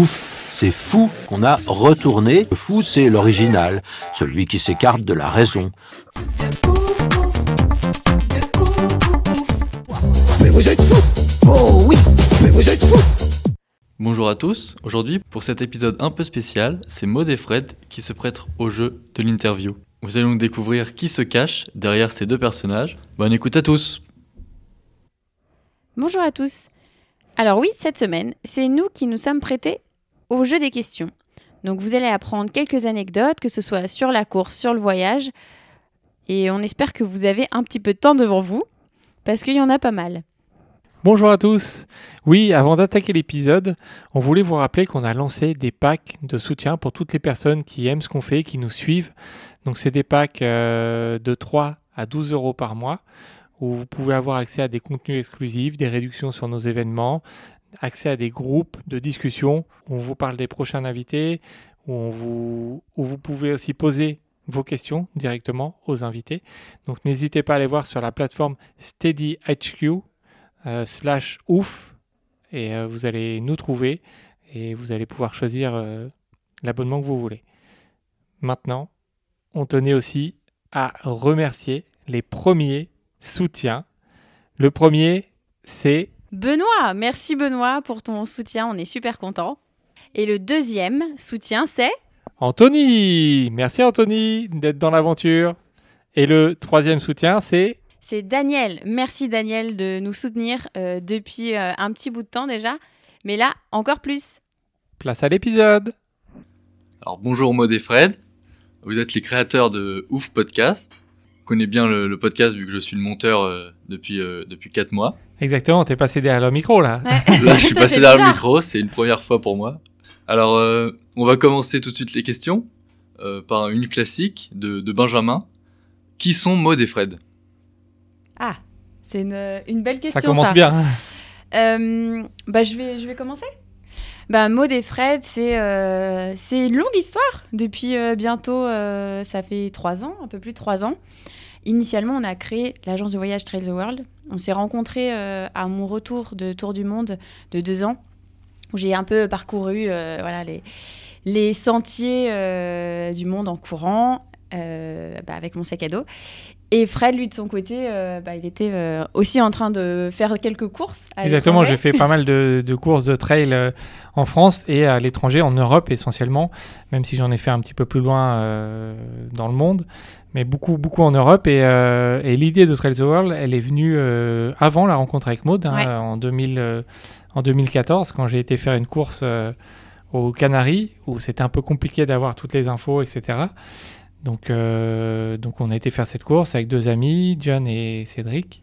Ouf, c'est fou qu'on a retourné. Le fou, c'est l'original, celui qui s'écarte de la raison. Bonjour à tous, aujourd'hui pour cet épisode un peu spécial, c'est Maud et Fred qui se prêtent au jeu de l'interview. Vous allez donc découvrir qui se cache derrière ces deux personnages. Bonne écoute à tous Bonjour à tous. Alors oui, cette semaine, c'est nous qui nous sommes prêtés au jeu des questions. Donc vous allez apprendre quelques anecdotes, que ce soit sur la course, sur le voyage, et on espère que vous avez un petit peu de temps devant vous, parce qu'il y en a pas mal. Bonjour à tous. Oui, avant d'attaquer l'épisode, on voulait vous rappeler qu'on a lancé des packs de soutien pour toutes les personnes qui aiment ce qu'on fait, qui nous suivent. Donc c'est des packs euh, de 3 à 12 euros par mois où vous pouvez avoir accès à des contenus exclusifs, des réductions sur nos événements, accès à des groupes de discussion où on vous parle des prochains invités, où, vous, où vous pouvez aussi poser vos questions directement aux invités. Donc n'hésitez pas à aller voir sur la plateforme SteadyHQ euh, slash ouf et euh, vous allez nous trouver et vous allez pouvoir choisir euh, l'abonnement que vous voulez. Maintenant, on tenait aussi à remercier les premiers soutiens. Le premier, c'est Benoît, merci Benoît pour ton soutien, on est super contents. Et le deuxième soutien, c'est Anthony. Merci Anthony d'être dans l'aventure. Et le troisième soutien, c'est c'est Daniel. Merci Daniel de nous soutenir euh, depuis euh, un petit bout de temps déjà, mais là encore plus. Place à l'épisode. Alors bonjour Maud et Fred, vous êtes les créateurs de Ouf Podcast. Je connais bien le, le podcast vu que je suis le monteur euh, depuis, euh, depuis 4 mois. Exactement, t'es passé derrière le micro là. Là je suis passé derrière le micro, c'est une première fois pour moi. Alors euh, on va commencer tout de suite les questions euh, par une classique de, de Benjamin. Qui sont Maud et Fred? Ah, c'est une, une belle question Ça commence bien. Euh, bah, je, vais, je vais commencer. Bah, Maud et Fred, c'est euh, c'est une longue histoire. Depuis euh, bientôt, euh, ça fait trois ans, un peu plus de trois ans. Initialement, on a créé l'agence de voyage Trail the World. On s'est rencontrés euh, à mon retour de Tour du Monde de deux ans, où j'ai un peu parcouru euh, les, sentiers euh, du monde en courant, bah, avec mon sac à dos. Et Fred, lui, de son côté, euh, bah, il était euh, aussi en train de faire quelques courses. à Exactement, j'ai fait pas mal de, de courses de trail euh, en France et à l'étranger, en Europe essentiellement, même si j'en ai fait un petit peu plus loin dans le monde, mais beaucoup, beaucoup en Europe. Et, et l'idée de Trail the World, elle est venue avant la rencontre avec Maud, hein, Ouais. en, 2000, euh, en 2014, quand j'ai été faire une course aux Canaries, où c'était un peu compliqué d'avoir toutes les infos, etc. Donc, euh, donc on a été faire cette course avec deux amis, John et Cédric.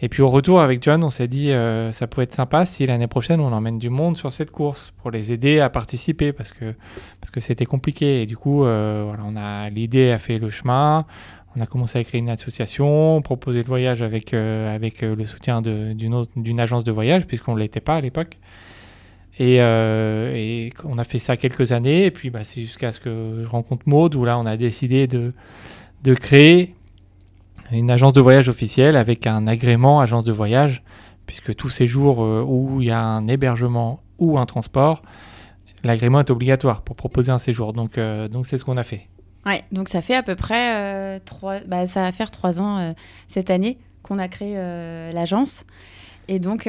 Et puis au retour avec John, on s'est dit euh, ça pourrait être sympa si l'année prochaine on emmène du monde sur cette course pour les aider à participer parce que parce que c'était compliqué. Et du coup, euh, voilà, on a l'idée a fait le chemin. On a commencé à créer une association, proposer le voyage avec avec le soutien d'une d'une agence de voyage puisqu'on l'était pas à l'époque. Et, euh, et on a fait ça quelques années, et puis bah, c'est jusqu'à ce que je rencontre Maud, où là on a décidé de, de créer une agence de voyage officielle avec un agrément agence de voyage, puisque tous ces jours euh, où il y a un hébergement ou un transport, l'agrément est obligatoire pour proposer un séjour. Donc euh, donc c'est ce qu'on a fait. Ouais, donc ça fait à peu près euh, trois, bah, ça va faire trois ans cette année qu'on a créé l'agence. Et donc,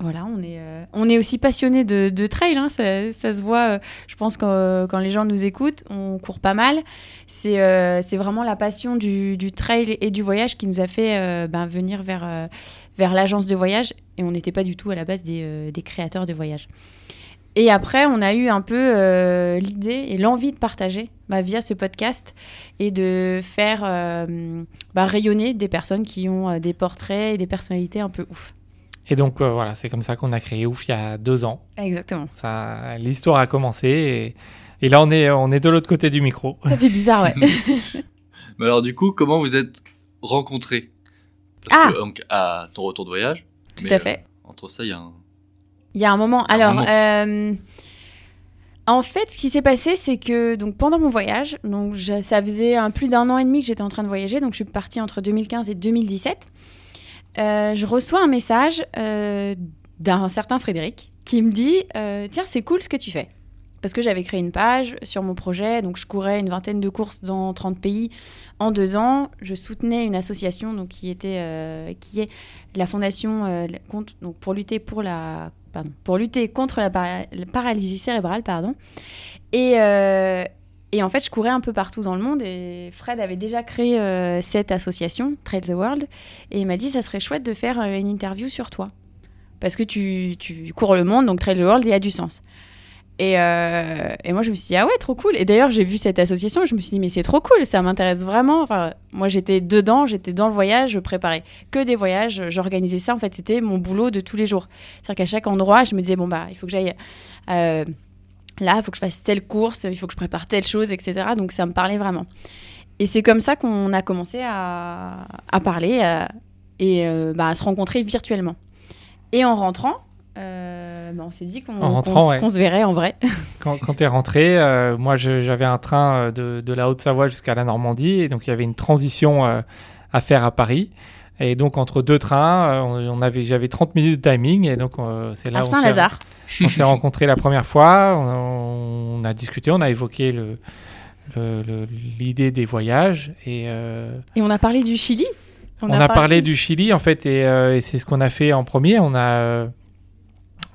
voilà, on est, euh, on est aussi passionné de, trail, hein, ça, se voit, euh, je pense, quand, quand les gens nous écoutent, on court pas mal. C'est euh, vraiment la passion du, trail et du voyage qui nous a fait euh, ben, venir vers, euh, vers l'agence de voyage. Et on n'était pas du tout à la base des, euh, créateurs de voyage. Et après, on a eu un peu euh, l'idée et l'envie de partager bah, via ce podcast et de faire euh, bah, rayonner des personnes qui ont euh, des portraits et des personnalités un peu ouf. Et donc euh, voilà, c'est comme ça qu'on a créé Ouf il y a deux ans. Exactement. Ça, l'histoire a commencé et, et là on est, on est de l'autre côté du micro. Ça fait bizarre, ouais. Mais alors du coup, comment vous êtes rencontrés? Parce Ah que, donc, à ton retour de voyage. Tout mais, à fait. euh, entre ça, il y a un. Il y a un moment. Un Alors, moment. euh, en fait, ce qui s'est passé, c'est que donc pendant mon voyage, donc je- ça faisait un, plus d'un an et demi que j'étais en train de voyager, donc je suis partie entre 2015 et 2017. Euh, je reçois un message euh, d'un certain Frédéric qui me dit euh, Tiens, c'est cool ce que tu fais. Parce que j'avais créé une page sur mon projet, donc je courais une vingtaine de courses dans 30 pays en deux ans. Je soutenais une association donc, qui, était, qui est la fondation contre- donc, pour lutter pour la pardon, pour lutter contre la, para- la paralysie cérébrale pardon et et en fait je courais un peu partout dans le monde et Fred avait déjà créé euh, cette association Trail the World et il m'a dit ça serait chouette de faire euh, une interview sur toi parce que tu, tu cours le monde donc Trail the World il y a du sens et, euh, et moi, je me suis dit, ah ouais, trop cool. Et d'ailleurs, j'ai vu cette association je me suis dit, mais c'est trop cool, ça m'intéresse vraiment. Enfin, moi, j'étais dedans, j'étais dans le voyage, je préparais que des voyages, j'organisais ça. En fait, c'était mon boulot de tous les jours. C'est-à-dire qu'à chaque endroit, je me disais, bon, bah, il faut que j'aille là, il faut que je fasse telle course, il faut que je prépare telle chose, etc. Donc, ça me parlait vraiment. Et c'est comme ça qu'on a commencé à, à parler euh, et euh, bah, à se rencontrer virtuellement. Et en rentrant, euh, bah, on s'est dit qu'on qu'on se- ouais. qu'on se verrait en vrai. Quand, quand tu es rentré, euh, moi j'avais un train de, de la Haute-Savoie jusqu'à la Normandie, et donc il y avait une transition à faire à Paris. Et donc entre deux trains, euh, on, avait, j'avais 30 minutes de timing, et donc euh, c'est là où on s'est- rencontrés la première fois, on, on a discuté, on a évoqué le- l'idée des voyages, et euh, Et on a parlé du Chili. on, a, parlé du Chili en fait, et, euh, et c'est ce qu'on a fait en premier. On a,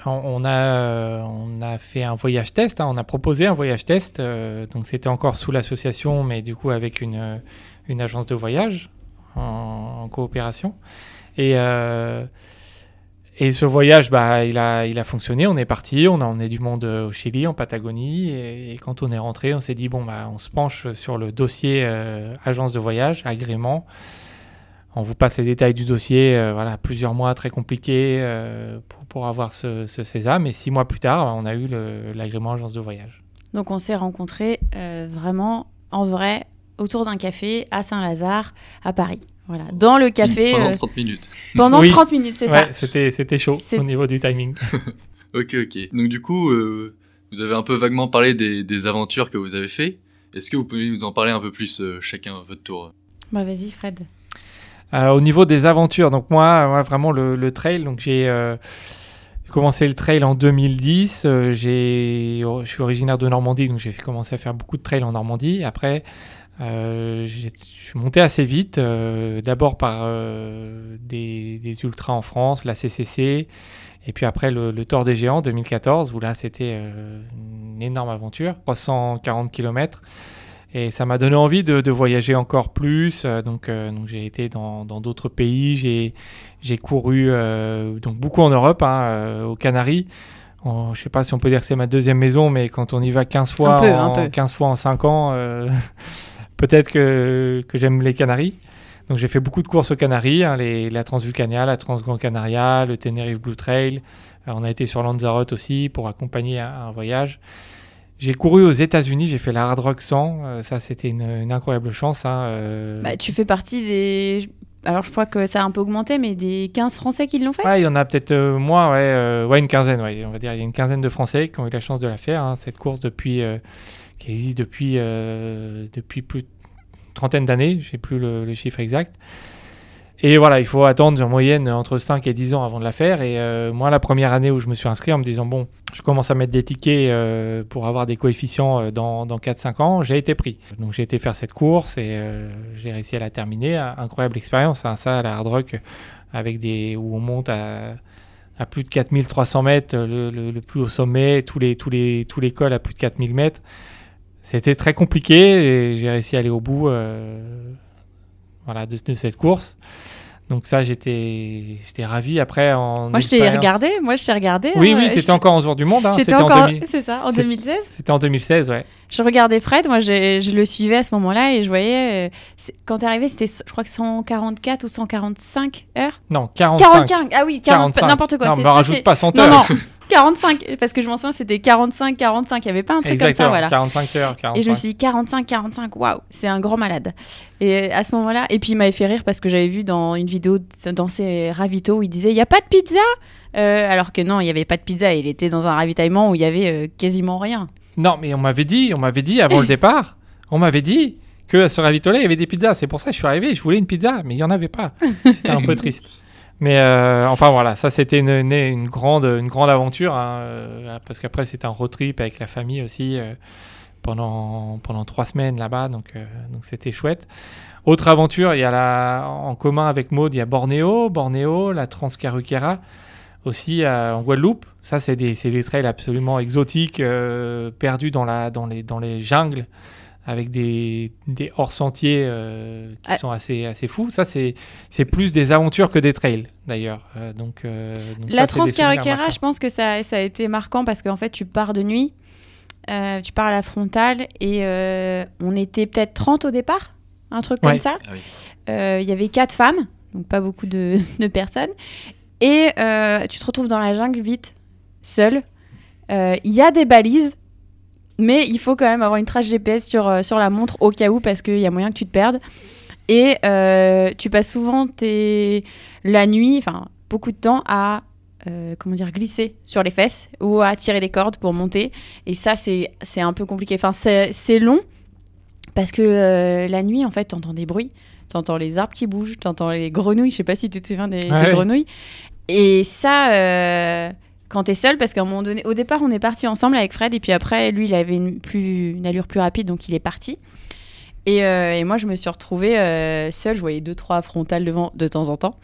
on, a, on a fait un voyage test. hein, on a proposé un voyage test. donc c'était encore sous l'association, mais du coup avec une, une agence de voyage en, coopération. Et euh, et ce voyage, bah, il a, il a fonctionné. On est parti, on a emmené du monde euh, au Chili, en Patagonie. Et, quand on est rentré, on s'est dit bon, bah, on se penche sur le dossier euh, agence de voyage, agrément. On vous passe les détails du dossier, voilà, plusieurs mois très compliqués pour, avoir ce, ce sésame. Et six mois plus tard, on a eu l'agrément agence de voyage. Donc on s'est rencontrés vraiment en vrai autour d'un café à Saint-Lazare, à Paris. Voilà, dans le café Pendant euh, 30 minutes. pendant Oui. 30 minutes, c'est Ouais, ça. c'était, c'était chaud au niveau du timing. Ok, ok. Donc du coup, euh, vous avez un peu vaguement parlé des, des aventures que vous avez fait. Est-ce que vous pouvez nous en parler un peu plus euh, chacun à votre tour? Bah vas-y Fred. Euh, au niveau des aventures, donc moi, moi, vraiment le, le trail, donc j'ai euh, commencé le trail en 2010. euh, j'ai, je suis originaire de Normandie, donc j'ai commencé à faire beaucoup de trail en Normandie. Après, euh, je suis monté assez vite, euh, d'abord par euh, des, des ultras en France, la CCC, et puis après le, le Tour des Géants 2014, où là c'était une énorme aventure, 340 km. Et ça m'a donné envie de, de voyager encore plus. donc, donc j'ai été dans d'autres pays. J'ai couru donc beaucoup en Europe, hein, aux Canaries. Je sais pas si on peut dire que c'est ma deuxième maison, mais quand on y va 15 fois, Un peu, en, un peu. 15 fois en 5 ans, peut-être que, que j'aime les Canaries. Donc j'ai fait beaucoup de courses aux Canaries, hein, les, la Transvulcania, la Transgran Canaria, le Tenerife Blue Trail. Euh, on a été sur Lanzarote aussi pour accompagner un, un voyage. J'ai couru aux États-Unis, j'ai fait la Hard Rock 100. euh, ça, c'était une, une incroyable chance. hein, euh. Bah, tu fais partie des. Alors je crois que ça a un peu augmenté, mais des 15 Français qui l'ont fait? Ouais, il y en a peut-être euh, moins, ouais, ouais, une quinzaine, ouais, on va dire. Il y a une quinzaine de Français qui ont eu la chance de la faire. hein, cette course depuis, qui existe depuis, depuis plus de trentaine d'années. Je sais plus le, chiffre exact. Et voilà, il faut attendre en moyenne entre 5 et 10 ans avant de la faire. Et euh, moi, la première année où je me suis inscrit en me disant, bon, je commence à mettre des tickets euh, pour avoir des coefficients euh, dans, dans 4-5 ans, j'ai été pris. Donc j'ai été faire cette course et j'ai réussi à la terminer. Incroyable expérience, hein, ça, la hard rock, avec des, où on monte à, à plus de 4300 mètres, le, le- le plus haut sommet, tous les, tous, les, tous les cols à plus de 4000 mètres. C'était très compliqué et j'ai réussi à aller au bout euh, voilà, de, de cette course. Donc ça, j'étais, j'étais ravi. Après, en Moi, je t'ai regardé. Moi, je t'ai regardé. Oui, hein, oui, je t'étais t'ai- encore en tour du monde. Hein. J'étais C'était en, encore. 2000 C'est ça, en C'est- 2016. c'était en 2016, ouais. Je regardais Fred. Moi, j'ai- je le suivais à ce moment-là et je voyais. euh, quand t'es arrivé, c'était, je crois que 144 ou 145 heures. Non, 45. 45. Ah oui, 40, 45. n'importe quoi. Non, me rajoute pas 100 Non, heures. non, 45. Parce que je m'en souviens, c'était 45, 45. Il n'y avait pas un truc Exactement, comme ça, voilà. 45 heures, 45. Et je me suis dit 45, 45, waouh, c'est un grand malade. Et à ce moment-là, et puis il m'avait fait rire parce que j'avais vu dans une vidéo dans ses ravitaux où il disait il y a pas de pizza, Euh, alors que non, il y avait pas de pizza. Il était dans un ravitaillement où il y avait euh, quasiment rien. Non, mais on m'avait dit, on m'avait dit avant le départ, on m'avait dit que à ce ravitolet, il y avait des pizzas. C'est pour ça que je suis arrivé, je voulais une pizza, mais il y en avait pas. J'étais un peu triste. Mais euh, enfin voilà, ça c'était une, grande, une grande aventure, hein, euh, parce qu'après c'était un road trip avec la famille aussi euh, pendant, pendant trois semaines là-bas, donc donc c'était chouette. Autre aventure, il y a la, en commun avec Maud, il y a Bornéo, Bornéo, la Transcaruquera, aussi en Guadeloupe. Ça, c'est des, des trails absolument exotiques, perdus dans, la, dans, les, dans les jungles, avec des, des hors-sentiers euh, qui Ah. sont assez, assez fous. Ça, c'est, c'est plus des aventures que des trails, d'ailleurs. Euh, donc, euh, donc La marquants. je pense que ça, ça a été marquant parce qu'en fait, tu pars de nuit, euh, tu pars à la frontale et euh, on était peut-être 30 au départ, un truc Ouais. comme ça. Ah oui. Euh, Il y avait quatre femmes, donc pas beaucoup de, de personnes. Et euh, tu te retrouves dans la jungle vite, seul. Euh, Il y a des balises, mais il faut quand même avoir une trace GPS sur, euh, sur la montre au cas où, parce qu'il y a moyen que tu te perdes. Et euh, tu passes souvent tes... la nuit, enfin beaucoup de temps à euh, comment dire glisser sur les fesses ou à tirer des cordes pour monter. Et ça, c'est un peu compliqué. Enfin, c'est long parce que euh, la nuit, en fait, t'entends des bruits. T'entends les arbres qui bougent, t'entends les grenouilles. Je sais pas si tu te souviens des, grenouilles. Et ça, quand t'es seul, parce qu'à un moment donné, au départ, on est parti ensemble avec Fred, et puis après, lui, il avait une, plus, une allure plus rapide, donc il est parti. Et, euh, et moi, je me suis retrouvée euh, seule. Je voyais deux, trois frontales devant de temps en temps.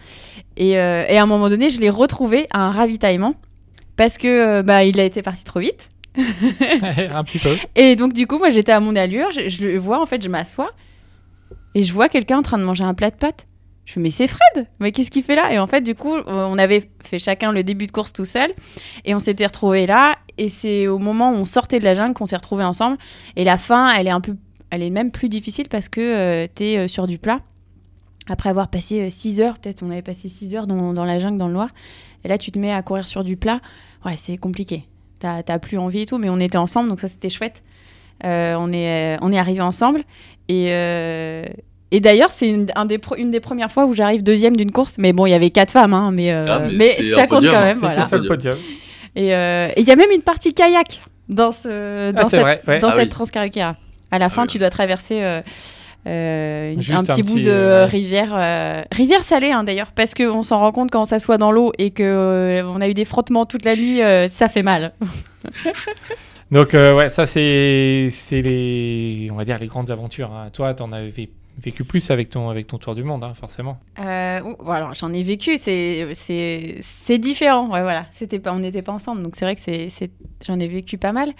Et, euh, et à un moment donné, je l'ai retrouvé à un ravitaillement parce que bah, il a été parti trop vite. un petit peu. Et donc, du coup, moi, j'étais à mon allure. Je, je le vois, en fait, je m'assois et je vois quelqu'un en train de manger un plat de pâtes. Je dis, mais c'est Fred Mais qu'est-ce qu'il fait là? Et en fait, du coup, euh, on avait fait chacun le début de course tout seul et on s'était retrouvés là. Et c'est au moment où on sortait de la jungle qu'on s'est retrouvés ensemble. Et la fin, elle est un peu, elle est même plus difficile parce que tu es sur du plat. Après avoir passé 6 heures, peut-être on avait passé 6 heures dans, la jungle, dans le noir. Et là, tu te mets à courir sur du plat. Ouais, c'est compliqué. T'as plus envie et tout, mais on était ensemble, donc ça c'était chouette. Euh, on est, euh, on est arrivés ensemble. Et, euh, et d'ailleurs, c'est une, un des une des premières fois où j'arrive deuxième d'une course. Mais bon, il y avait quatre femmes, hein, mais, euh, Ah, mais mais c'est ça compte podium, quand hein. même. C'est Voilà. ça le podium. Et euh, et il y a même une partie kayak dans, ce, dans c'est cette, vrai, ouais. dans Ah cette oui. Transcarrequera. À la fin, oui. tu dois traverser euh, euh, un un petit bout petit, de euh, rivière. euh, rivière salée, hein, d'ailleurs, parce qu'on s'en rend compte quand on s'assoit dans l'eau et qu'on on a eu des frottements toute la nuit, euh, ça fait mal. Donc euh, ouais, ça c'est c'est les on va dire les grandes aventures. hein. Toi, t'en avais vécu plus avec ton avec ton tour du monde, hein, forcément. Euh, voilà, j'en ai vécu, c'est différent. Voilà, pas, on n'était pas ensemble, donc c'est vrai que j'en ai vécu pas mal.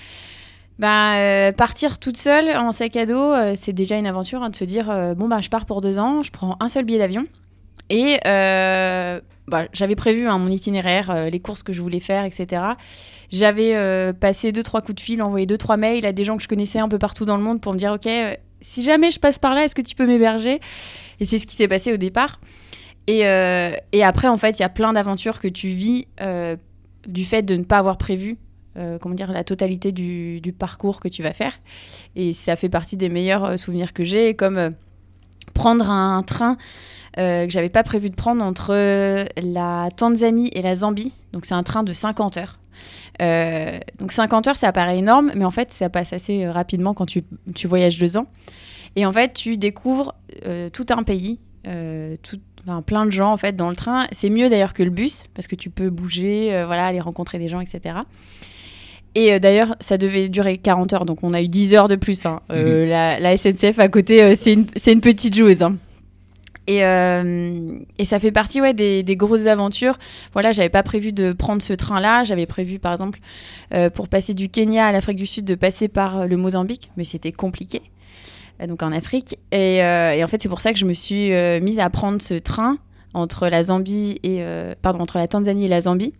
Ben, euh, partir toute seule en sac à dos, euh, c'est déjà une aventure hein, de se dire euh, bon bah je pars pour deux ans, je prends un seul billet d'avion et bah, j'avais prévu hein, mon itinéraire, les courses que je voulais faire, etc. J'avais passé deux trois coups de fil, envoyé deux trois mails à des gens que je connaissais un peu partout dans le monde pour me dire ok si jamais je passe par là, est-ce que tu peux m'héberger? Et c'est ce qui s'est passé au départ. Et, euh, et après, en fait, il y a plein d'aventures que tu vis euh, du fait de ne pas avoir prévu euh, comment dire, la totalité du, du parcours que tu vas faire. Et ça fait partie des meilleurs souvenirs que j'ai, comme prendre un train que j'avais pas prévu de prendre entre la Tanzanie et la Zambie. Donc c'est un train de 50 heures. Euh, donc 50 heures, ça paraît énorme, mais en fait, ça passe assez euh, rapidement quand tu, tu voyages deux ans. Et en fait, tu découvres euh, tout un pays, euh, tout, enfin, plein de gens en fait dans le train. C'est mieux d'ailleurs que le bus parce que tu peux bouger, voilà, aller rencontrer des gens, etc. Et euh, d'ailleurs, ça devait durer 40 heures, donc on a eu 10 heures de plus. hein. Euh, la, la SNCF à côté, euh, c'est une, une petite joueuse. hein. Et, euh, et ça fait partie ouais, des, grosses aventures. Voilà, j'avais pas prévu de prendre ce train-là. J'avais prévu, par exemple, euh, pour passer du Kenya à l'Afrique du Sud, de passer par euh, le Mozambique, mais c'était compliqué. Donc en Afrique. Et, en fait, c'est pour ça que je me suis mise à prendre ce train entre la Zambie et pardon entre la Tanzanie et la Zambie.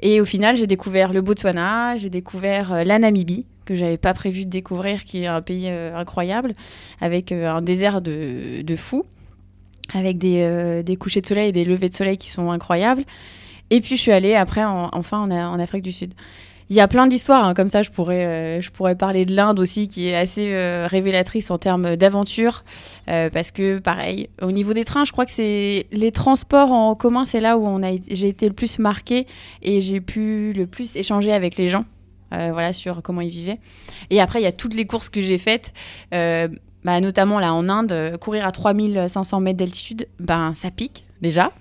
Et au final, j'ai découvert le Botswana, j'ai découvert la Namibie que j'avais pas prévu de découvrir, qui est un pays incroyable avec un désert de, de fou, avec des, euh, des couchers de soleil et des levées de soleil qui sont incroyables. Et puis je suis allée après en- enfin en, Afrique du Sud. Il y a plein d'histoires, hein, comme ça je pourrais, euh, je pourrais parler de l'Inde aussi, qui est assez euh, révélatrice en termes d'aventure, euh, parce que pareil, au niveau des trains, je crois que c'est les transports en commun, c'est là où j'ai été le plus marquée et j'ai pu le plus échanger avec les gens, voilà, sur comment ils vivaient. Et après, il y a toutes les courses que j'ai faites, bah, notamment là en Inde, euh, courir à 3500 mètres d'altitude, ben ça pique déjà.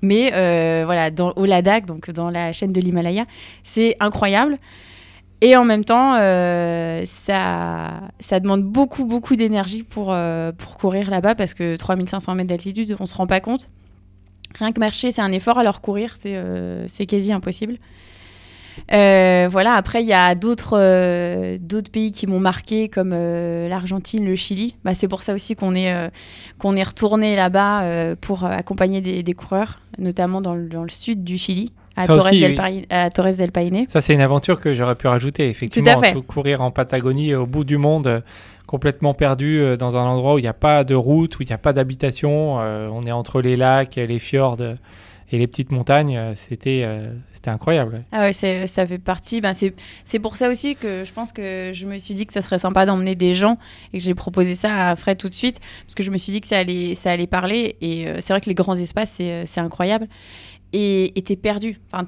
Mais euh, voilà, dans, au Ladakh, donc dans la chaîne de l'Himalaya, c'est incroyable. Et en même temps, euh, ça, ça demande beaucoup, beaucoup d'énergie pour, pour courir là-bas parce que 3500 mètres d'altitude, on se rend pas compte. Rien que marcher, c'est un effort, alors courir, c'est quasi impossible. Euh, voilà, après, il y a d'autres euh, d'autres pays qui m'ont marqué, comme euh, l'Argentine, le Chili. Bah, c'est pour ça aussi qu'on est, qu'on est retourné là-bas pour accompagner des, des coureurs, notamment dans le, dans le sud du Chili, à Torres, aussi, del oui. Paine- à Torres del Paine. Ça, c'est une aventure que j'aurais pu rajouter, effectivement. fait. tout courir en Patagonie, au bout du monde, complètement perdu, dans un endroit où il n'y a pas de route, où il n'y a pas d'habitation. on est entre les lacs, les fjords et les petites montagnes. euh, C'était euh, c'était incroyable. Ah ouais, ça fait partie. Ben c'est pour ça aussi que je pense que je me suis dit que ça serait sympa d'emmener des gens et que j'ai proposé ça à Fred tout de suite parce que je me suis dit que ça allait, ça allait parler. Et euh, c'est vrai que les grands espaces, c'est incroyable. Et t'es perdu. Enfin,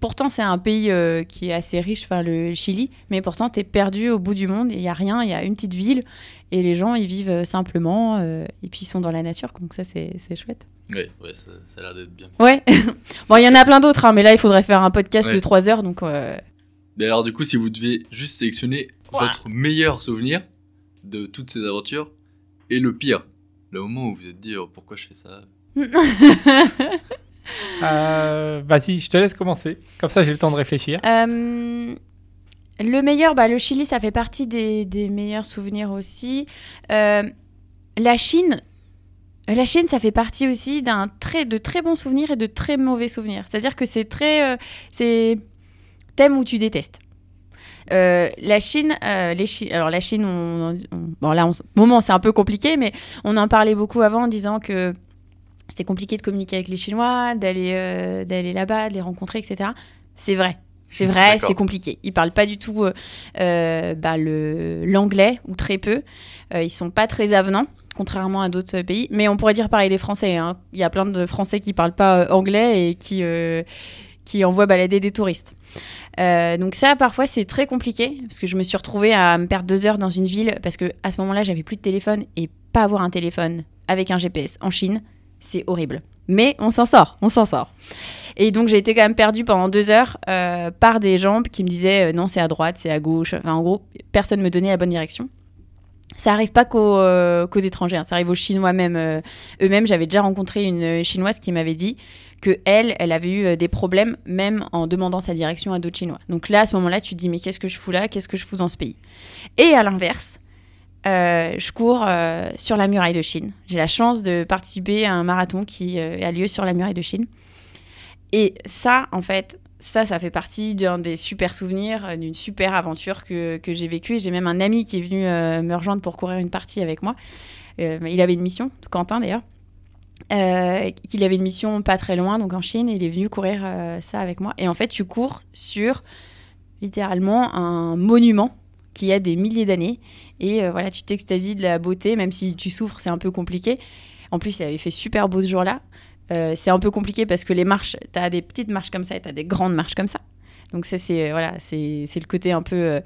pourtant, c'est un pays qui est assez riche, enfin le Chili, mais pourtant, t'es perdu au bout du monde. Il y a rien, il y a une petite ville et les gens, ils vivent simplement et puis ils sont dans la nature. Donc ça, c'est chouette. Ouais, ouais, ça, ça a l'air d'être bien. Ouais. bon, il y en a plein d'autres, hein, mais là, il faudrait faire un podcast Ouais. de 3 heures. Donc. euh, Et alors, du coup, si vous deviez juste sélectionner votre meilleur souvenir de toutes ces aventures et le pire, le moment où vous vous êtes dit oh, pourquoi je fais ça? Euh, Vas-y, je te laisse commencer. Comme ça, j'ai le temps de réfléchir. Euh, le meilleur, bah, le Chili, ça fait partie des, des meilleurs souvenirs aussi. Euh, la Chine, la Chine, ça fait partie aussi d'un très, de très bons souvenirs et de très mauvais souvenirs. C'est-à-dire que c'est très, euh, c'est thème où tu détestes. Euh, la Chine, euh, les Chi- alors la Chine, on, on- bon là, moment, c'est un peu compliqué, mais on en parlait beaucoup avant en disant que c'était compliqué de communiquer avec les Chinois, d'aller euh, d'aller là-bas, de les rencontrer, etc. C'est vrai. C'est vrai, c'est compliqué. Ils parlent pas du tout euh, euh, bah, le- l'anglais, ou très peu. Euh, ils sont pas très avenants, contrairement à d'autres pays. Mais on pourrait dire pareil des Français. hein. Il y a plein de Français qui parlent pas euh, anglais et qui, euh, qui envoient balader des touristes. Euh, donc ça, parfois, c'est très compliqué parce que je me suis retrouvée à me perdre deux heures dans une ville parce que à ce moment-là, j'avais plus de téléphone et pas avoir un téléphone avec un GPS en Chine, c'est horrible. Mais on s'en sort, on s'en sort. Et donc j'ai été quand même perdue pendant deux heures par des gens qui me disaient non c'est à droite, c'est à gauche. Enfin en gros personne me donnait la bonne direction. Ça arrive pas qu'aux euh, étrangers, hein. ça arrive aux Chinois même euh, eux-mêmes. J'avais déjà rencontré une euh, Chinoise qui m'avait dit que elle, elle avait eu euh, des problèmes même en demandant sa direction à d'autres Chinois. Donc là à ce moment-là tu te dis mais qu'est-ce que je fous là, qu'est-ce que je fous dans ce pays? Et à l'inverse, euh, je cours sur la muraille de Chine. J'ai la chance de participer à un marathon qui a lieu sur la muraille de Chine. Et ça, en fait, ça, ça fait partie d'un des super souvenirs, euh, d'une super aventure que, que j'ai vécue. J'ai même un ami qui est venu euh, me rejoindre pour courir une partie avec moi. Euh, il avait une mission, Quentin d'ailleurs. Euh, qu'il avait une mission pas très loin, donc en Chine, et il est venu courir ça avec moi. Et en fait, tu cours sur littéralement un monument qui a des milliers d'années. Et voilà, tu t'extasies de la beauté, même si tu souffres, c'est un peu compliqué. En plus, il avait fait super beau ce jour-là. Euh, c'est un peu compliqué parce que les marches, tu as des petites marches comme ça et tu as des grandes marches comme ça. Donc ça, c'est euh, voilà, c'est c'est le côté un peu euh,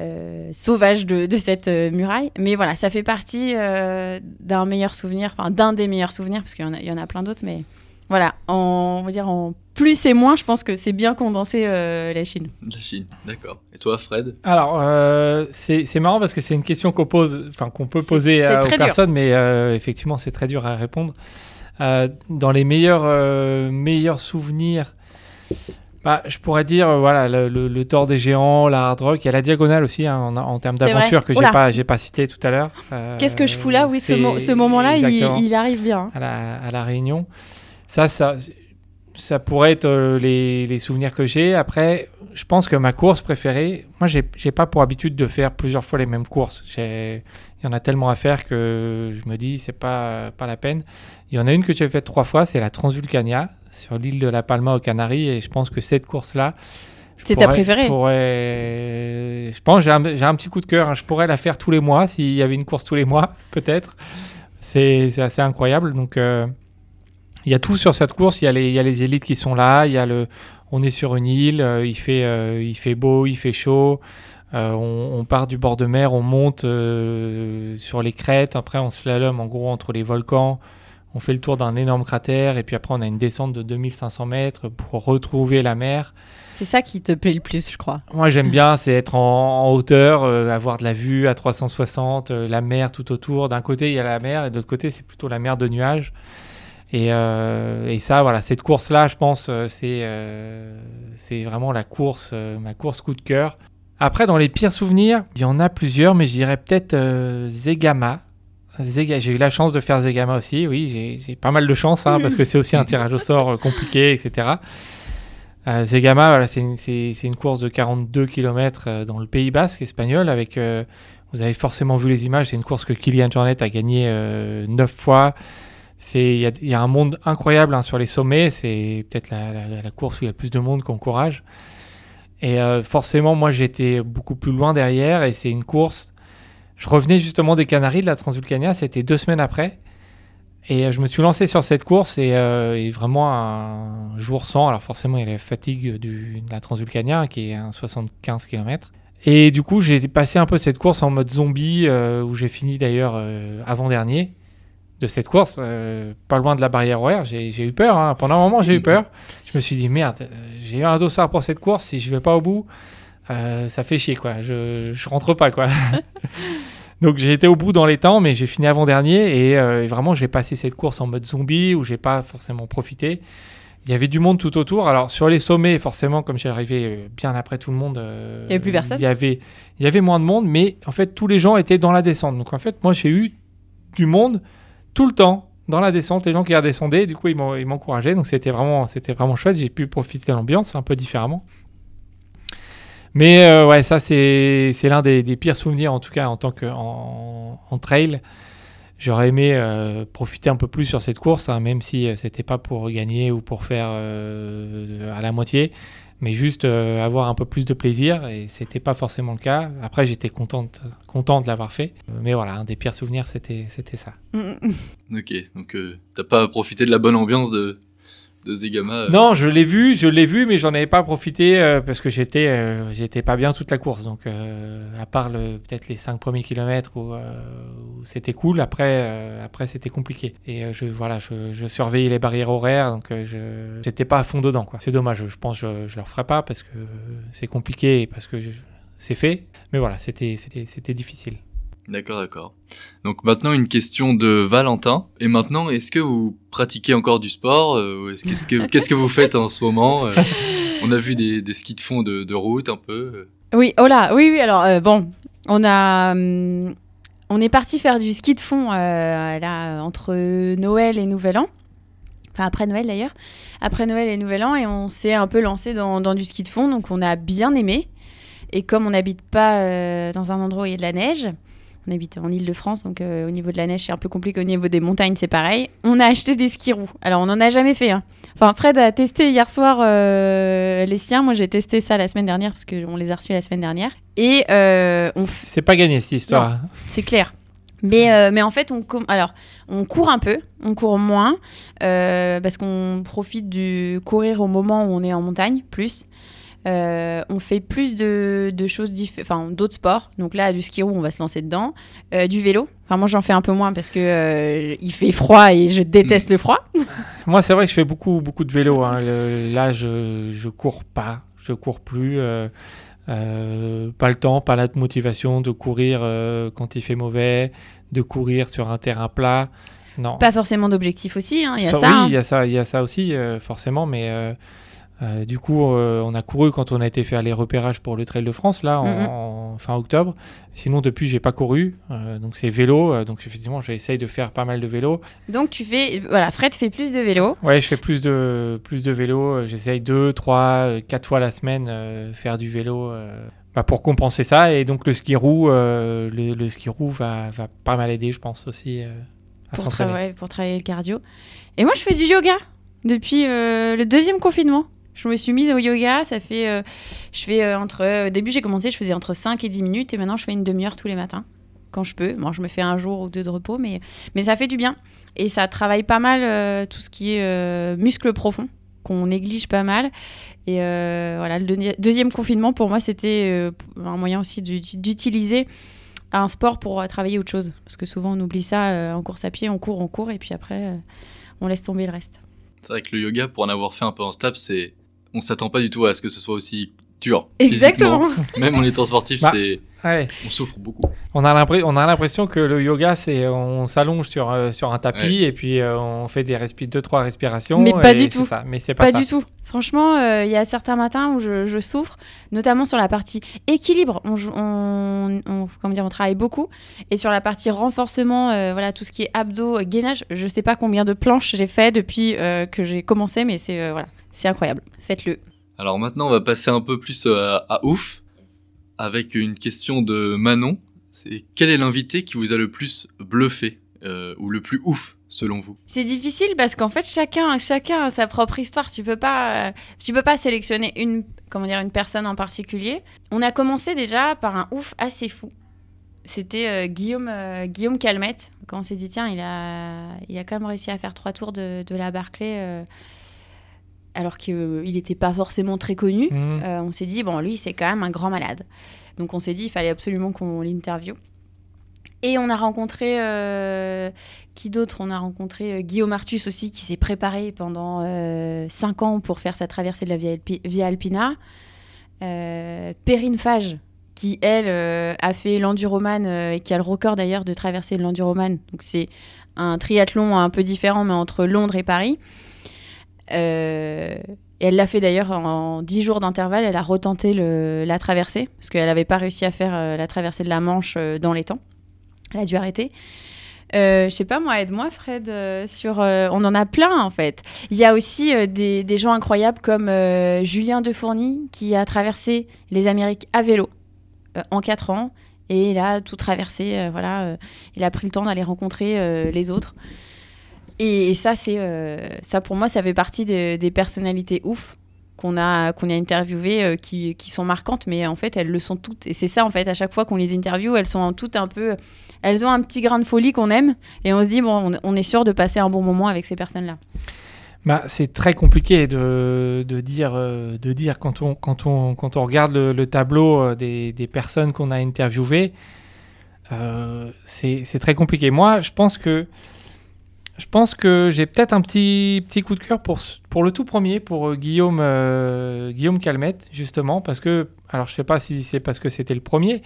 euh, sauvage de, de cette euh, muraille. Mais voilà, ça fait partie euh, d'un meilleur souvenir, enfin d'un des meilleurs souvenirs, parce qu'il y, en a- il y en a plein d'autres. Mais voilà, en, on va dire en plus et moins, je pense que c'est bien condensé euh, la Chine. La Chine, d'accord. Et toi, Fred? Alors, euh, c'est c'est marrant parce que c'est une question qu'on pose, enfin qu'on peut poser euh, aux dur. personnes, mais euh, effectivement, c'est très dur à répondre. Euh, dans les meilleurs, euh, meilleurs souvenirs, bah, je pourrais dire, euh, voilà, le, le, le Thor des géants, la hard rock, il y a la diagonale aussi hein, en, en termes d'aventure que j'ai pas, j'ai pas cité tout à l'heure. Euh, Qu'est-ce que je fous là? Oui, ce, c'est- mo- ce moment-là, il, arrive bien. à la, à la Réunion. Ça, ça, ça pourrait être euh, les, les souvenirs que j'ai. Après, je pense que ma course préférée, moi, j'ai j'ai pas pour habitude de faire plusieurs fois les mêmes courses. J'ai- Il y en a tellement à faire que je me dis, c'est pas, pas la peine. Il y en a une que j'ai faite trois fois, c'est la Transvulcania, sur l'île de la Palma aux Canaries. Et je pense que cette course-là. C'est ta préférée? je pourrais- Je pense j'ai un, un petit coup de cœur. hein. Je pourrais la faire tous les mois, s'il y avait une course tous les mois, peut-être. C'est c'est assez incroyable. Donc. euh, il y a tout sur cette course. Il y a les, il y a les élites qui sont là. Il y a le, on est sur une île. euh, il fait, euh, il fait beau, il fait chaud. Euh, on, on part du bord de mer, on monte euh, sur les crêtes. Après, on slalom en gros entre les volcans. On fait le tour d'un énorme cratère et puis après, on a une descente de 2500 mètres pour retrouver la mer. C'est ça qui te plaît le plus, je crois. Moi, j'aime bien, c'est être en, en hauteur, euh, avoir de la vue à 360, euh, la mer tout autour. D'un côté, il y a la mer et de l'autre côté, c'est plutôt la mer de nuages. Et, et ça, voilà, cette course-là, je pense, c'est c'est vraiment la course, ma course coup de cœur. Après, dans les pires souvenirs, il y en a plusieurs, mais je dirais peut-être euh, Zegama. Zega- j'ai eu la chance de faire Zegama aussi, oui, j'ai- pas mal de chance, hein, parce que c'est aussi un tirage au sort euh, compliqué, etc. Euh, Zegama, c'est une, course de 42 km dans le Pays Basque espagnol. Avec, euh, vous avez forcément vu les images. C'est une course que Kylian Jornet a gagnée euh, 9 fois. Il y, a- un monde incroyable hein, sur les sommets. C'est peut-être la, la- course où il y a le plus de monde qu'encourage. Et euh, forcément, moi, j'étais beaucoup plus loin derrière. Et c'est une course. Je revenais justement des Canaries, de la Transvulcania. C'était deux semaines après. Et euh, je me suis lancé sur cette course et, euh, et vraiment un jour sans. Alors forcément, il y a la fatigue de la Transvulcania qui est un 75 km. Et du coup, j'ai passé un peu cette course en mode zombie où j'ai fini d'ailleurs avant-dernier de cette course, euh, pas loin de la barrière horaire. J'ai eu peur. hein. Pendant un moment, j'ai eu peur. Je me suis dit, merde, euh, j'ai eu un dossard pour cette course. Si je vais pas au bout, euh, ça fait chier. quoi. Je, je rentre pas. quoi. Donc j'ai été au bout dans les temps, mais j'ai fini avant-dernier et euh, vraiment j'ai passé cette course en mode zombie où j'ai pas forcément profité. Il y avait du monde tout autour. Alors sur les sommets, forcément, comme j'ai arrivé bien après tout le monde, Il y avait plus personne Il y avait, il y avait moins de monde, mais en fait tous les gens étaient dans la descente. Donc en fait moi j'ai eu du monde tout le temps dans la descente, les gens qui redescendaient. Du coup ils m'encourageaient, donc c'était vraiment, c'était vraiment chouette. J'ai pu profiter de l'ambiance un peu différemment. Mais euh, ouais, ça c'est l'un des, pires souvenirs en tout cas en tant que en, trail. J'aurais aimé euh, profiter un peu plus sur cette course, hein, même si euh, c'était pas pour gagner ou pour faire à la moitié, mais juste euh, avoir un peu plus de plaisir et c'était pas forcément le cas. Après, j'étais contente, content de l'avoir fait, mais voilà, un des pires souvenirs c'était c'était ça. Mm, mm. Ok, donc euh, t'as pas profité de la bonne ambiance de, de euh, Non, je l'ai vu, je l'ai vu, mais j'en avais pas profité euh, parce que j'étais, euh, j'étais pas bien toute la course. Donc, à part peut-être les cinq premiers kilomètres où, c'était cool, après, après c'était compliqué. Et je, voilà, je, surveillais les barrières horaires, donc je, j'étais pas à fond dedans. C'est dommage. Je pense, que je, je le referai pas parce que c'est compliqué et parce que c'est fait. Mais voilà, c'était, c'était, c'était difficile. D'accord, d'accord. Donc maintenant une question de Valentin. Et maintenant, est-ce que vous pratiquez encore du sport euh, est-ce- Qu'est-ce que qu'est-ce que vous faites en ce moment euh? On a vu des, des skis de fond de, de route un peu. euh. Oui, oh là, oui, oui. Alors euh, bon, on a, hum, on est parti faire du ski de fond là entre Noël et Nouvel An. Enfin après Noël d'ailleurs. Après Noël et Nouvel An et on s'est un peu lancé dans, dans du ski de fond, donc on a bien aimé. Et comme on n'habite pas dans un endroit où il y a de la neige, on habite en Ile-de-France, donc euh, au niveau de la neige c'est un peu compliqué, au niveau des montagnes c'est pareil. On a acheté des skis roues. Alors on n'en a jamais fait. hein. Enfin Fred a testé hier soir euh, les siens. Moi j'ai testé ça la semaine dernière parce qu'on les a reçus la semaine dernière. Et euh, on C'est pas gagné cette histoire. c'est clair. Mais, euh, mais en fait, on, alors, on court un peu, on court moins, parce qu'on profite du courir au moment où on est en montagne, plus. Euh, on fait plus de, de choses, diff- enfin d'autres sports. Donc là, du ski roue, on va se lancer dedans. Euh, du vélo. Enfin, moi, j'en fais un peu moins parce que euh, il fait froid et je déteste le froid. Moi, c'est vrai que je fais beaucoup, beaucoup de vélo. hein. Le- là, je, je cours pas. Je cours plus. pas le temps, pas la motivation de courir quand il fait mauvais, de courir sur un terrain plat. Non. Pas forcément d'objectif aussi, hein, il y a Ça- ça. Oui, hein. il y a ça, il y a ça aussi, forcément, mais euh, du coup, euh, on a couru quand on a été faire les repérages pour le Trail de France, là, en, Mhm. en fin octobre. Sinon, depuis, j'ai pas couru. Euh, donc, c'est vélo. Donc, effectivement, j'essaye de faire pas mal de vélo. Donc tu fais, voilà, Fred fait plus de vélo. Ouais, je fais plus de, plus de vélo. J'essaye deux, trois, quatre fois la semaine faire du vélo bah, pour compenser ça. Et donc, le ski roue, le, le ski roue va, va pas mal aider, je pense, aussi à pour, travailler, pour travailler le cardio. Et moi, je fais du yoga depuis le deuxième confinement. Je me suis mise au yoga. Ça fait. euh, je fais euh, entre. Au début, j'ai commencé, je faisais entre 5 et 10 minutes. Et maintenant, je fais une demi-heure tous les matins. Quand je peux. Bon, je me fais un jour ou deux de repos. Mais, mais ça fait du bien. Et ça travaille pas mal euh, tout ce qui est euh, muscles profonds, qu'on néglige pas mal. Et euh, voilà, le deuxi- deuxième confinement, pour moi, c'était euh, un moyen aussi d'ut- d'utiliser un sport pour euh, travailler autre chose. Parce que souvent, on oublie ça euh, en course à pied, on court, on court, et puis après, euh, on laisse tomber le reste. C'est vrai que le yoga, pour en avoir fait un peu en stable, c'est, on s'attend pas du tout à ce que ce soit aussi dur. Exactement. physiquement. Même en étant sportif, Bah. c'est, Ouais. on souffre beaucoup. On a l'impression, on a l'impression que le yoga, c'est on s'allonge sur euh, sur un tapis et puis euh, on fait des respi deux trois respirations. Mais pas et du tout. Ça. Mais c'est pas, Pas ça. du tout. Franchement, euh, il y a certains matins où je, je souffre, notamment sur la partie équilibre. On, joue- on, on- comment dire, on travaille beaucoup. Et sur la partie renforcement, euh, voilà, tout ce qui est abdos, gainage, je sais pas combien de planches j'ai fait depuis euh, que j'ai commencé, mais c'est euh, voilà, c'est incroyable. Faites-le. Alors maintenant, on va passer un peu plus à, à ouf, avec une question de Manon. C'est quel est l'invité qui vous a le plus bluffé euh, ou le plus ouf selon vous? C'est difficile parce qu'en fait chacun chacun a sa propre histoire. Tu peux pas euh, tu peux pas sélectionner une comment dire une personne en particulier. On a commencé déjà par un ouf assez fou. C'était euh, Guillaume euh, Guillaume Calmette. Quand on s'est dit tiens il a il a quand même réussi à faire trois tours de, de la Barclay euh, alors qu'il n'était pas forcément très connu. Mhm. Euh, on s'est dit, bon, lui, c'est quand même un grand malade. Donc, on s'est dit, il fallait absolument qu'on l'interviewe. Et on a rencontré, euh, qui d'autre? On a rencontré euh, Guillaume Artus aussi, qui s'est préparé pendant 5 ans pour faire sa traversée de la Via, Alpi- Via Alpina. Euh, Perrine Fage, qui, elle, euh, a fait l'enduroman euh, et qui a le record d'ailleurs de traverser l'enduroman. Donc, c'est un triathlon un peu différent, mais entre Londres et Paris. Euh, et elle l'a fait d'ailleurs en 10 jours d'intervalle. Elle a retenté la traversée parce qu'elle n'avait pas réussi à faire euh, la traversée de la Manche euh, dans les temps. Elle a dû arrêter. Euh, je sais pas moi, aide-moi Fred. euh, sur, euh, on en a plein en fait. Il y a aussi euh, des, gens incroyables comme euh, Julien Defourny qui a traversé les Amériques à vélo euh, en 4 ans et il a tout traversé. euh, voilà, euh, il a pris le temps d'aller rencontrer euh, les autres. Et, ça, c'est euh, ça pour moi, ça fait partie des- personnalités ouf qu'on a qu'on a interviewées euh, qui, qui sont marquantes, mais en fait, elles le sont toutes. Et c'est ça, en fait, à chaque fois qu'on les interviewe, elles sont toutes un peu, elles ont un petit grain de folie qu'on aime, et on se dit bon, on, est sûr de passer un bon moment avec ces personnes-là. Bah, c'est très compliqué de, de dire, euh, de dire quand, on, quand, on, quand on regarde le, le tableau des, des personnes qu'on a interviewées. euh, c'est très compliqué. Moi, je pense que, je pense que j'ai peut-être un petit, petit coup de cœur pour, pour le tout premier, pour euh, Guillaume, euh, Guillaume Calmette, justement, parce que, alors je sais pas si c'est parce que c'était le premier,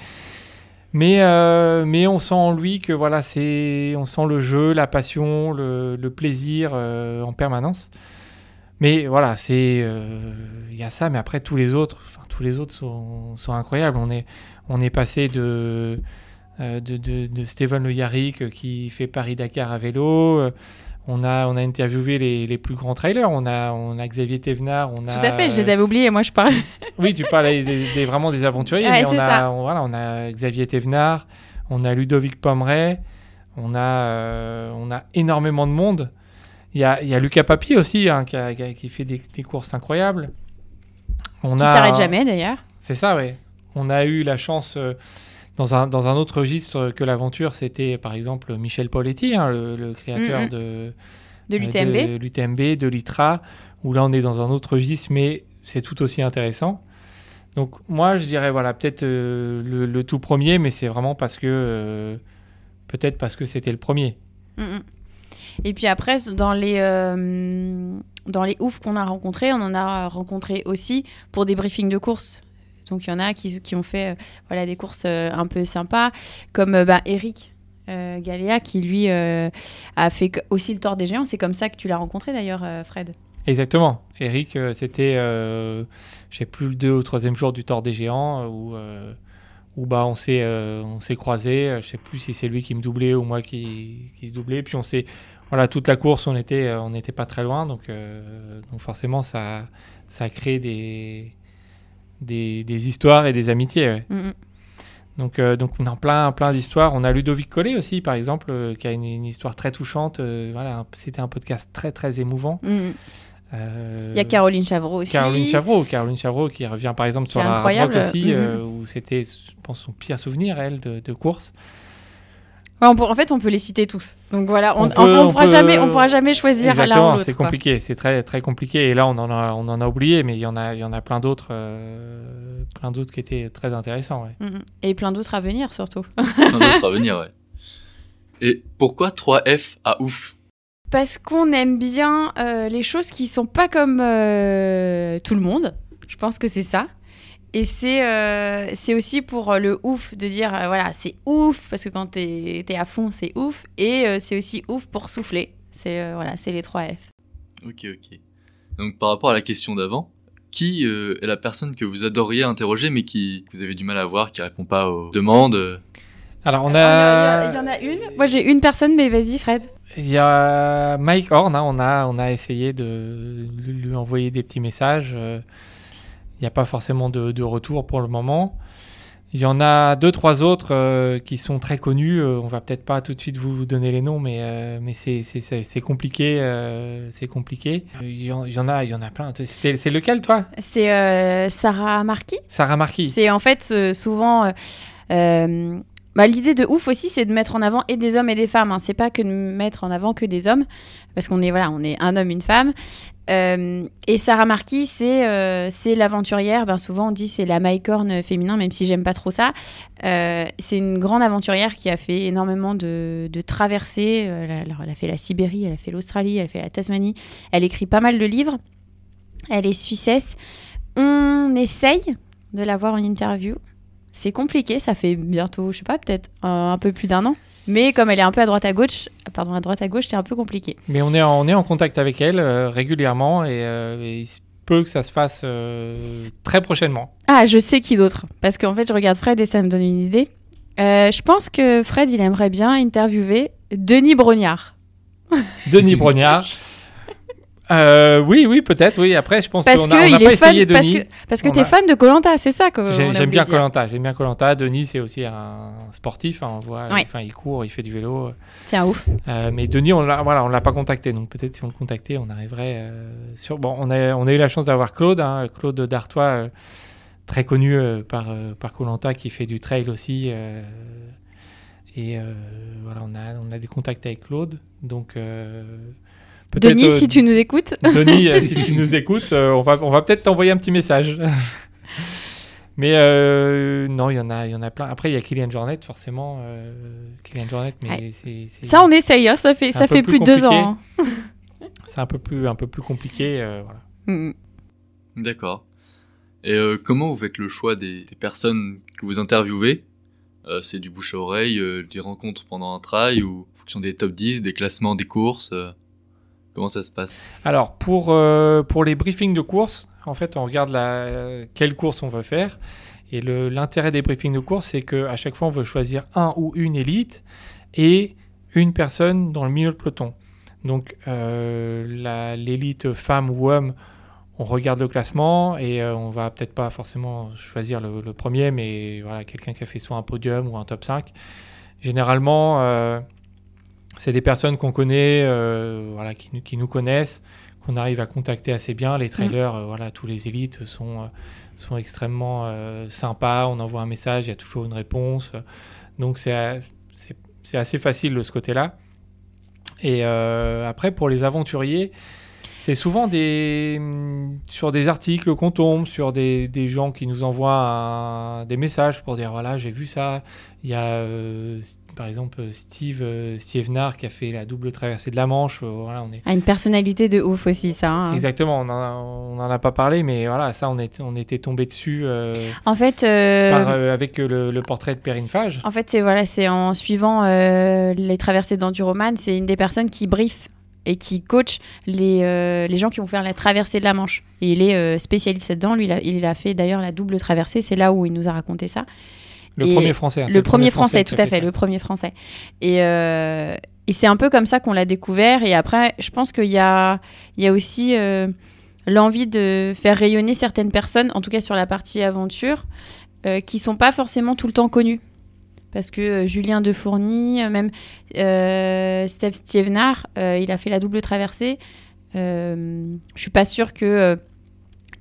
mais, euh, mais on sent en lui que voilà, c'est, on sent le jeu, la passion, le, plaisir en permanence. Mais voilà, c'est, il y a ça, mais après tous les autres, enfin tous les autres sont, sont incroyables. On est, on est passé de, de, de, de Steven Le Yarrick euh, qui fait Paris Dakar à vélo. euh, On a, on a interviewé les, les plus grands trailers. On a, on a Xavier Thévenard. On a, Tout à fait, je les euh, avais oubliés. Moi, je parle. oui, tu parles des, des- vraiment des aventuriers, Ouais, mais on a, on, voilà, on a Xavier Thévenard, on a Ludovic Pomeray, on a, euh, on a énormément de monde. Il y a, il y a Lucas Papi aussi, hein, qui, a- qui fait des, des courses incroyables. On Qui s'arrête jamais d'ailleurs. C'est ça, oui. On a eu la chance, euh, dans, un, dans un autre registre que l'aventure, c'était par exemple Michel Poletti, hein, le, le créateur Mhm. de, De euh, l'UTMB. de l'UTMB, de l'ITRA, où là on est dans un autre registre, mais c'est tout aussi intéressant. Donc moi je dirais voilà peut-être euh, le, le tout premier, mais c'est vraiment parce que euh, peut-être parce que c'était le premier. Mm, mm. Et puis après, dans les, euh, dans les oufs qu'on a rencontrés, on en a rencontré aussi pour des briefings de courses. Donc il y en a qui, qui ont fait euh, voilà, des courses euh, un peu sympas, comme euh, bah, Eric Galéa qui lui a fait aussi le Tour des Géants. C'est comme ça que tu l'as rencontré d'ailleurs, Fred? Exactement. Eric, c'était, euh, je sais plus, le deux ou troisième jour du Tour des Géants où, où bah, on s'est croisés. Je sais plus si c'est lui qui me doublait ou moi qui, qui se doublait. Puis on s'est, voilà, toute la course, on était, on n'était pas très loin. Donc, donc forcément, ça, ça a des, des, des histoires et des amitiés. ouais. Mm, mm. Donc, euh, donc on a plein, plein d'histoires. On a Ludovic Collet aussi, par exemple, euh, qui a une, une histoire très touchante. Euh, voilà, c'était un podcast très, très émouvant. Mm, Il y a Caroline Chavreau aussi. Caroline Chavreau, Caroline Chavreau qui revient par exemple sur la. Rock aussi, où c'était, je pense, son pire souvenir, elle, de, de course. Ouais, on pour- en fait, on peut les citer tous. Donc voilà, on, On on, peut- on on pourra peut- jamais, on pourra jamais choisir l'un ou c'est quoi. compliqué, c'est très, très compliqué. Et là, on en a, on en a oublié, mais il y en a, il y en a plein d'autres, euh, plein d'autres qui étaient très intéressants. ouais. Mm. Et plein d'autres à venir surtout. Plein d'autres à venir, ouais. Et pourquoi 3F à ouf? Parce qu'on aime bien euh, les choses qui sont pas comme euh, tout le monde. Je pense que c'est ça. Et c'est euh, c'est aussi pour euh, le ouf de dire euh, voilà, c'est ouf parce que quand t'es es à fond, c'est ouf. Et euh, c'est aussi ouf pour souffler. C'est euh, voilà, c'est les 3 F. Ok, ok. Donc par rapport à la question d'avant, qui euh, est la personne que vous adoriez interroger mais qui que vous avez du mal à voir, qui répond pas aux demandes Alors, on a, Il y, en a une. Moi, j'ai une personne, mais vas-y, Fred. il y a Mike Horn, hein, on a, on a essayé de lui lui envoyer des petits messages. Il n'y a pas forcément de, de retour pour le moment. Il y en a deux, trois autres euh, qui sont très connus. Euh, on va peut-être pas tout de suite vous donner les noms, mais, euh, mais c'est- compliqué. euh, c'est compliqué. Il y, en, il y en a, il y en a plein. C'est lequel, toi? C'est Sarah Marquis. Sarah Marquis. C'est en fait souvent. bah, L'idée de ouf aussi, c'est de mettre en avant et des hommes et des femmes. Hein. C'est pas que de mettre en avant que des hommes, parce qu'on est voilà, on est un homme, une femme. Euh, et Sarah Marquis, c'est euh, c'est l'aventurière. Ben souvent on dit c'est la Mycorn féminin, même si j'aime pas trop ça. Euh, c'est une grande aventurière qui a fait énormément de, de traversées. Elle a- fait la Sibérie, elle a fait l'Australie, elle a fait la Tasmanie. Elle écrit pas mal de livres. Elle est suissesse. On essaye de l'avoir en interview. C'est compliqué, ça fait bientôt, je sais pas, peut-être un peu plus d'un an. Mais comme elle est un peu à droite à gauche, pardon, à droite à gauche, c'est un peu compliqué. Mais on est, en, on est en contact avec elle euh, régulièrement et, euh, et il se peut que ça se fasse euh, très prochainement. Ah, je sais qui d'autre. Parce qu'en fait, je regarde Fred et ça me donne une idée. Euh, je pense que Fred, il aimerait bien interviewer Denis Brognard. Denis Brognard. Euh, oui, oui, peut-être, oui. Après, je pense qu'on n'a pas fan, essayé parce Denis. que, parce que t'es a- fan de Colanta, c'est ça que J'aime bien. Colanta. J'aime bien Colanta. Denis, c'est aussi un sportif. hein, on voit. Ouais. Enfin, il court, il fait du vélo. C'est un ouf. Euh, mais Denis, on l'a, voilà, on l'a pas contacté. Donc peut-être si on le contactait, on arriverait euh, sur. Bon, on a, on a eu la chance d'avoir Claude, hein, Claude Dartois, euh, très connu euh, par euh, par Colanta, qui fait du trail aussi. euh, et euh, voilà, on a, on a des contacts avec Claude. Donc euh, Denis, euh, si tu nous écoutes. Denis, euh, si tu nous écoutes, euh, on va, on va peut-être t'envoyer un petit message. mais euh, non, il y en a, il y en a plein. Après, il y a Kylian Jornet, forcément. euh, Kylian Jornet, mais Ouais. c'est, Ça, on essaye, hein, ça fait, ça fait plus plus de deux ans. hein. c'est un peu plus, un peu plus compliqué. euh, voilà. Mm. D'accord. Et euh, comment vous faites le choix des, des personnes que vous interviewez? Euh, C'est du bouche à oreille, euh, des rencontres pendant un trail ou en fonction des top 10, des classements des courses euh, Comment ça se passe? Alors, pour, euh, pour les briefings de course, en fait, on regarde la, quelle course on veut faire. Et l'intérêt des briefings de course, c'est qu'à chaque fois, on veut choisir un ou une élite et une personne dans le milieu de peloton. Donc, euh, l'élite femme ou homme, on regarde le classement et euh, on va peut-être pas forcément choisir le, le premier, mais voilà, quelqu'un qui a fait soit un podium ou un top 5. Généralement, euh, c'est des personnes qu'on connaît, euh, voilà, qui, nous- qui nous connaissent, qu'on arrive à contacter assez bien. Les trailers, euh, voilà, tous les élites sont, euh, sont extrêmement sympas. On envoie un message, il y a toujours une réponse. Donc c'est assez facile de ce côté-là. Et après, pour les aventuriers, c'est souvent des, sur des articles qu'on tombe, sur des, des gens qui nous envoient un- des messages pour dire voilà, j'ai vu ça. Il y a euh, par exemple Steve, euh, Steve Nard qui a fait la double traversée de la Manche. Euh, voilà, on est Ah, une personnalité de ouf aussi, ça. hein. Exactement, on n'en a, pas parlé, mais voilà, ça, on, est, on était tombé dessus euh, En fait, euh, par, euh, avec le, le portrait de Perrine Fage. en fait, c'est voilà, c'est en suivant euh, les traversées d'Enduroman, c'est une des personnes qui brief et qui coach les, euh, les gens qui vont faire la traversée de la Manche. Et il est euh, spécialiste là-dedans. Lui, il a, il a fait d'ailleurs la double traversée. C'est là où il nous a raconté ça. Le Et premier français. hein, Le premier français, tout a à fait, ça. le premier français. Et, euh, et c'est un peu comme ça qu'on l'a découvert. Et après, je pense qu'il y a, il y a aussi euh, l'envie de faire rayonner certaines personnes, en tout cas sur la partie aventure, euh, qui sont pas forcément tout le temps connues. Parce que euh, Julien Defourny, euh, même euh, Steve Stievenard, euh, il a fait la double traversée. Euh, je suis pas sûre que euh,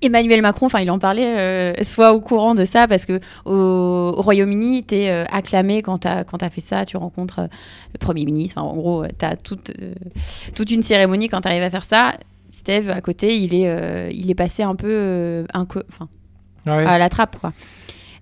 Emmanuel Macron, enfin il en parlait, euh, soit au courant de ça parce que au, au Royaume-Uni, tu es acclamé quand tu as, fait ça, tu rencontres euh, le Premier ministre, en gros, tu as toute, euh, toute une cérémonie quand tu arrives à faire ça. Steve, à côté, il est, euh, il est passé un peu euh, enfin, Ah à la trappe. Quoi.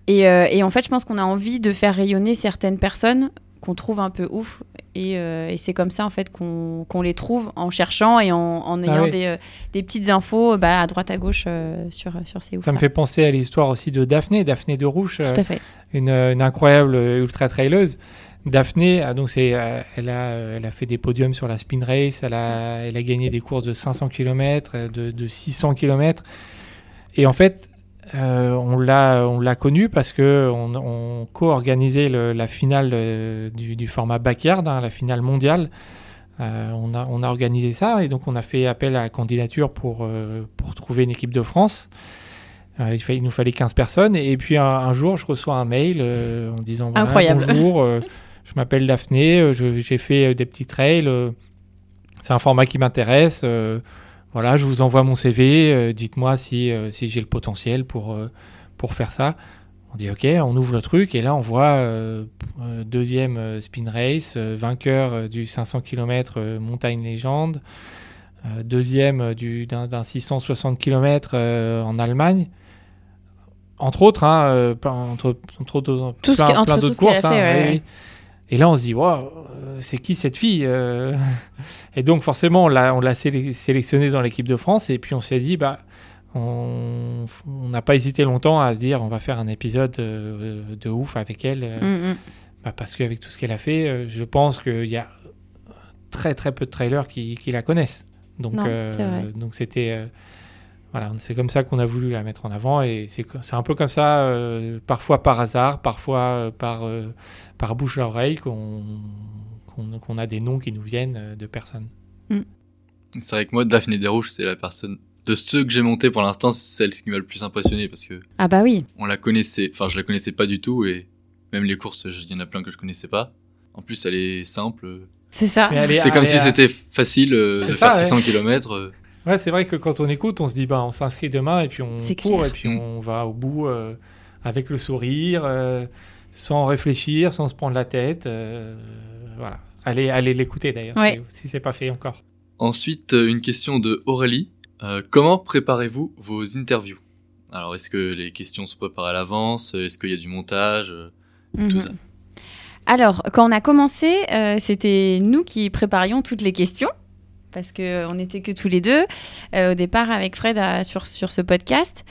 Et, euh, et en fait, je pense qu'on a envie de faire rayonner certaines personnes qu'on trouve un peu ouf. Et, euh, et c'est comme ça, en fait, qu'on les trouve en cherchant et en, en ayant oui. des, euh, des petites infos bah, à droite à gauche euh, sur, sur ces ouf. Ça me fait penser à l'histoire aussi de Daphné, Daphné de Rouge, euh, Tout à fait. une, une incroyable ultra traileuse. Daphné, ah, donc c'est, euh, elle, a, euh, elle a fait des podiums sur la spin race, elle a, elle a gagné des courses de 500 km, de, de 600 km. Et en fait, euh, on l'a, on l'a connue parce que on, on co-organisait la finale euh, du, du format backyard, hein, la finale mondiale. Euh, on, a, on a organisé ça et donc on a fait appel à la candidature pour, euh, pour trouver une équipe de France. Il, nous fallait 15 personnes. Et puis un, un jour, je reçois un mail en disant voilà. Bonjour, je m'appelle Daphné, j'ai fait des petits trails. c'est un format qui m'intéresse. Voilà, je vous envoie mon CV. euh, Dites-moi si, euh, si j'ai le potentiel pour, euh, pour faire ça. On dit OK, on ouvre le truc et là on voit euh, deuxième spin race, vainqueur du 500 km euh, montagne légende, euh, deuxième du- d'un d'un 660 km en Allemagne. Entre autres, hein, entre, entre autres, Tout plein, entre plein d'autres courses. fait, hein, ouais, ouais. Et là, on se dit, Wow, c'est qui cette fille euh Et donc, forcément, on l'a, sélec- sélectionnée dans l'équipe de France. Et puis, on s'est dit, bah, on n'a pas hésité longtemps à se dire, on va faire un épisode euh, de ouf avec elle. euh, Mm, mm. bah, parce qu'avec tout ce qu'elle a fait, je pense qu'il y a très très peu de trailers qui, qui la connaissent. Donc, euh, donc c'était voilà, c'est comme ça qu'on a voulu la mettre en avant et c'est un peu comme ça, euh, parfois par hasard, parfois euh, par euh, par bouche à oreille qu'on qu'on qu'on a des noms qui nous viennent euh, de personnes. C'est vrai que moi, Daphné Desrouges, c'est la personne de ceux que j'ai monté pour l'instant, c'est celle qui m'a le plus impressionné parce que Ah bah oui. on la connaissait, enfin je la connaissais pas du tout et même les courses, il y en a plein que je connaissais pas. En plus, elle est simple. C'est ça. C'est comme si c'était facile euh, de ça, faire ouais. 600 km. Ouais, c'est vrai que quand on écoute, on se dit bah on s'inscrit demain et puis on court clair. et puis Mm. on va au bout euh, avec le sourire, euh, sans réfléchir, sans se prendre la tête. euh, voilà. Allez, allez l'écouter d'ailleurs Ouais. si, c'est pas fait encore. Ensuite, une question de Aurélie. Euh, comment préparez-vous vos interviews? Alors, est-ce que les questions sont préparées à l'avance? Est-ce qu'il y a du montage? Euh, Tout Mhm. ça. Alors, quand on a commencé, euh, c'était nous qui préparions toutes les questions. Parce qu'on n'était que tous les deux euh, au départ avec Fred à- sur, sur ce podcast.